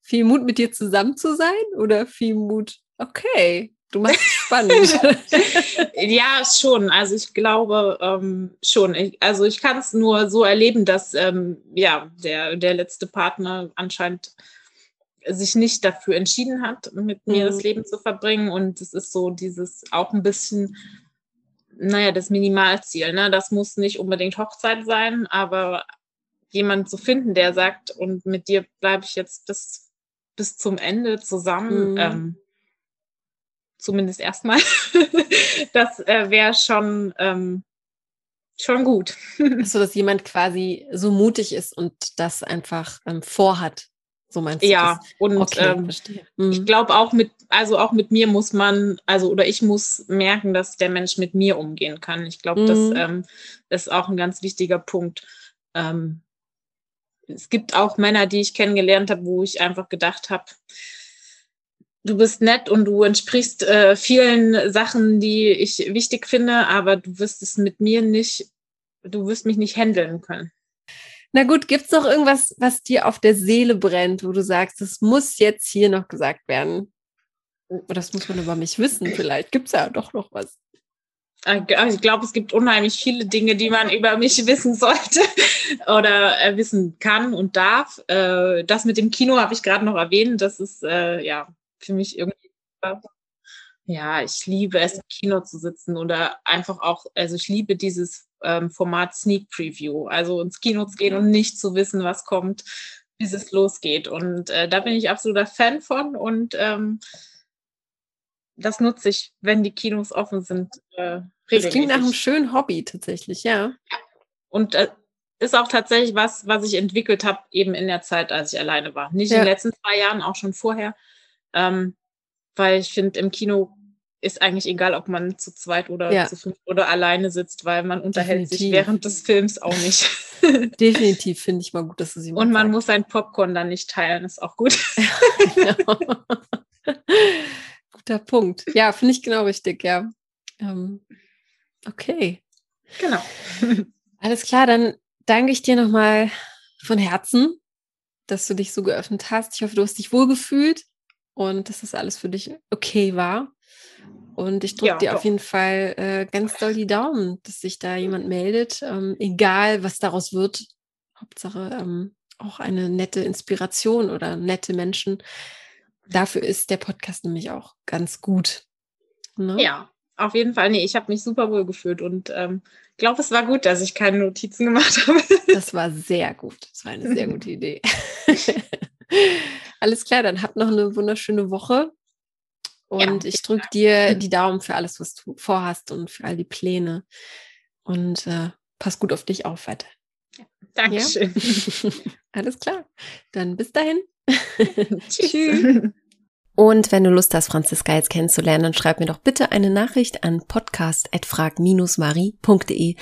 viel Mut mit dir zusammen zu sein oder viel Mut, okay, du machst es spannend. *laughs* ja, schon. Also ich glaube ähm, schon. Ich, also ich kann es nur so erleben, dass ähm, ja, der, der letzte Partner anscheinend sich nicht dafür entschieden hat, mit mir mhm. das Leben zu verbringen. Und es ist so dieses auch ein bisschen naja, das Minimalziel. Ne? Das muss nicht unbedingt Hochzeit sein, aber jemand zu finden, der sagt, und mit dir bleibe ich jetzt bis, bis zum Ende zusammen, mhm. ähm, zumindest erstmal, *laughs* das äh, wäre schon, ähm, schon gut. *laughs* also, dass jemand quasi so mutig ist und das einfach ähm, vorhat, so meinst du ja, das? und okay, ähm, mhm. ich glaube auch mit, also auch mit mir muss man, also oder ich muss merken, dass der Mensch mit mir umgehen kann. Ich glaube, mhm. das ähm, ist auch ein ganz wichtiger Punkt. Ähm, es gibt auch Männer, die ich kennengelernt habe, wo ich einfach gedacht habe, du bist nett und du entsprichst äh, vielen Sachen, die ich wichtig finde, aber du wirst es mit mir nicht, du wirst mich nicht handeln können. Na gut, gibt es noch irgendwas, was dir auf der Seele brennt, wo du sagst, das muss jetzt hier noch gesagt werden? Oder das muss man über mich wissen, vielleicht gibt es ja doch noch was. Äh, also ich glaube, es gibt unheimlich viele Dinge, die man über mich wissen sollte *laughs* oder äh, wissen kann und darf. Äh, das mit dem Kino habe ich gerade noch erwähnt. Das ist ja für mich irgendwie. Ja, ich liebe es, im Kino zu sitzen oder einfach auch, also ich liebe dieses ähm, Format Sneak Preview. Also ins Kino zu gehen und nicht zu wissen, was kommt, bis es losgeht. Und äh, da bin ich absoluter Fan von und ähm, das nutze ich, wenn die Kinos offen sind. Äh, das klingt nach einem schönen Hobby tatsächlich, ja. ja. Und äh, ist auch tatsächlich was, was ich entwickelt habe, eben in der Zeit, als ich alleine war. Nicht ja. in den letzten zwei Jahren, auch schon vorher. Ähm, weil ich finde, im Kino ist eigentlich egal, ob man zu zweit oder ja. zu fünf oder alleine sitzt, weil man unterhält Definitiv. sich während des Films auch nicht. *laughs* Definitiv finde ich mal gut, dass du sie Und man sagst. muss sein Popcorn dann nicht teilen, ist auch gut. *laughs* genau. *laughs* Guter Punkt. Ja, finde ich genau richtig, ja. Ähm, okay. Genau. Alles klar, dann danke ich dir nochmal von Herzen, dass du dich so geöffnet hast. Ich hoffe, du hast dich wohlgefühlt und dass das alles für dich okay war. Und ich drücke ja, dir doch. auf jeden Fall äh, ganz doll die Daumen, dass sich da jemand meldet, ähm, egal was daraus wird. Hauptsache ähm, auch eine nette Inspiration oder nette Menschen. Dafür ist der Podcast nämlich auch ganz gut. Ne? Ja, auf jeden Fall. Nee, ich habe mich super wohl gefühlt und ähm, glaube, es war gut, dass ich keine Notizen gemacht *laughs* habe. das war sehr gut. Das war eine sehr gute *laughs* Idee. *laughs* Alles klar, dann habt noch eine wunderschöne Woche. Und ja, ich drücke dir die Daumen für alles, was du vorhast und für all die Pläne. Und äh, pass gut auf dich auf weiter. Ja, Dankeschön. Ja? *laughs* alles klar. Dann bis dahin. *laughs* *laughs* Tschüss. Und wenn du Lust hast, Franziska jetzt kennenzulernen, dann schreib mir doch bitte eine Nachricht an podcast.frag-marie.de.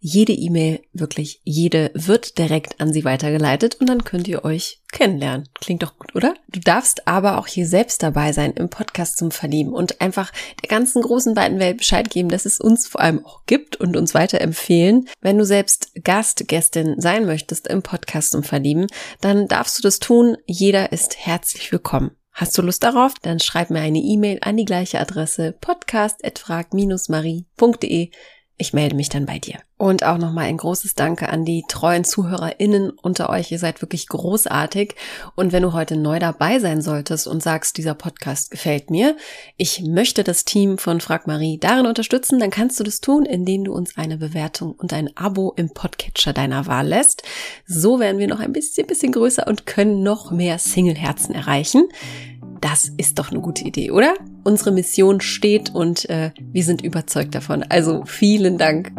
Jede E-Mail, wirklich jede, wird direkt an sie weitergeleitet und dann könnt ihr euch kennenlernen. Klingt doch gut, oder? Du darfst aber auch hier selbst dabei sein im Podcast zum Verlieben und einfach der ganzen großen weiten Welt Bescheid geben, dass es uns vor allem auch gibt und uns weiterempfehlen. Wenn du selbst Gast, Gästin sein möchtest im Podcast zum Verlieben, dann darfst du das tun. Jeder ist herzlich willkommen. Hast du Lust darauf? Dann schreib mir eine E-Mail an die gleiche Adresse podcast@frag-marie.de. Ich melde mich dann bei dir. Und auch nochmal ein großes Danke an die treuen ZuhörerInnen unter euch. Ihr seid wirklich großartig. Und wenn du heute neu dabei sein solltest und sagst, dieser Podcast gefällt mir, ich möchte das Team von Frag Marie darin unterstützen, dann kannst du das tun, indem du uns eine Bewertung und ein Abo im Podcatcher deiner Wahl lässt. So werden wir noch ein bisschen, bisschen größer und können noch mehr Single-Herzen erreichen. Das ist doch eine gute Idee, oder? Unsere Mission steht und äh, wir sind überzeugt davon. Also vielen Dank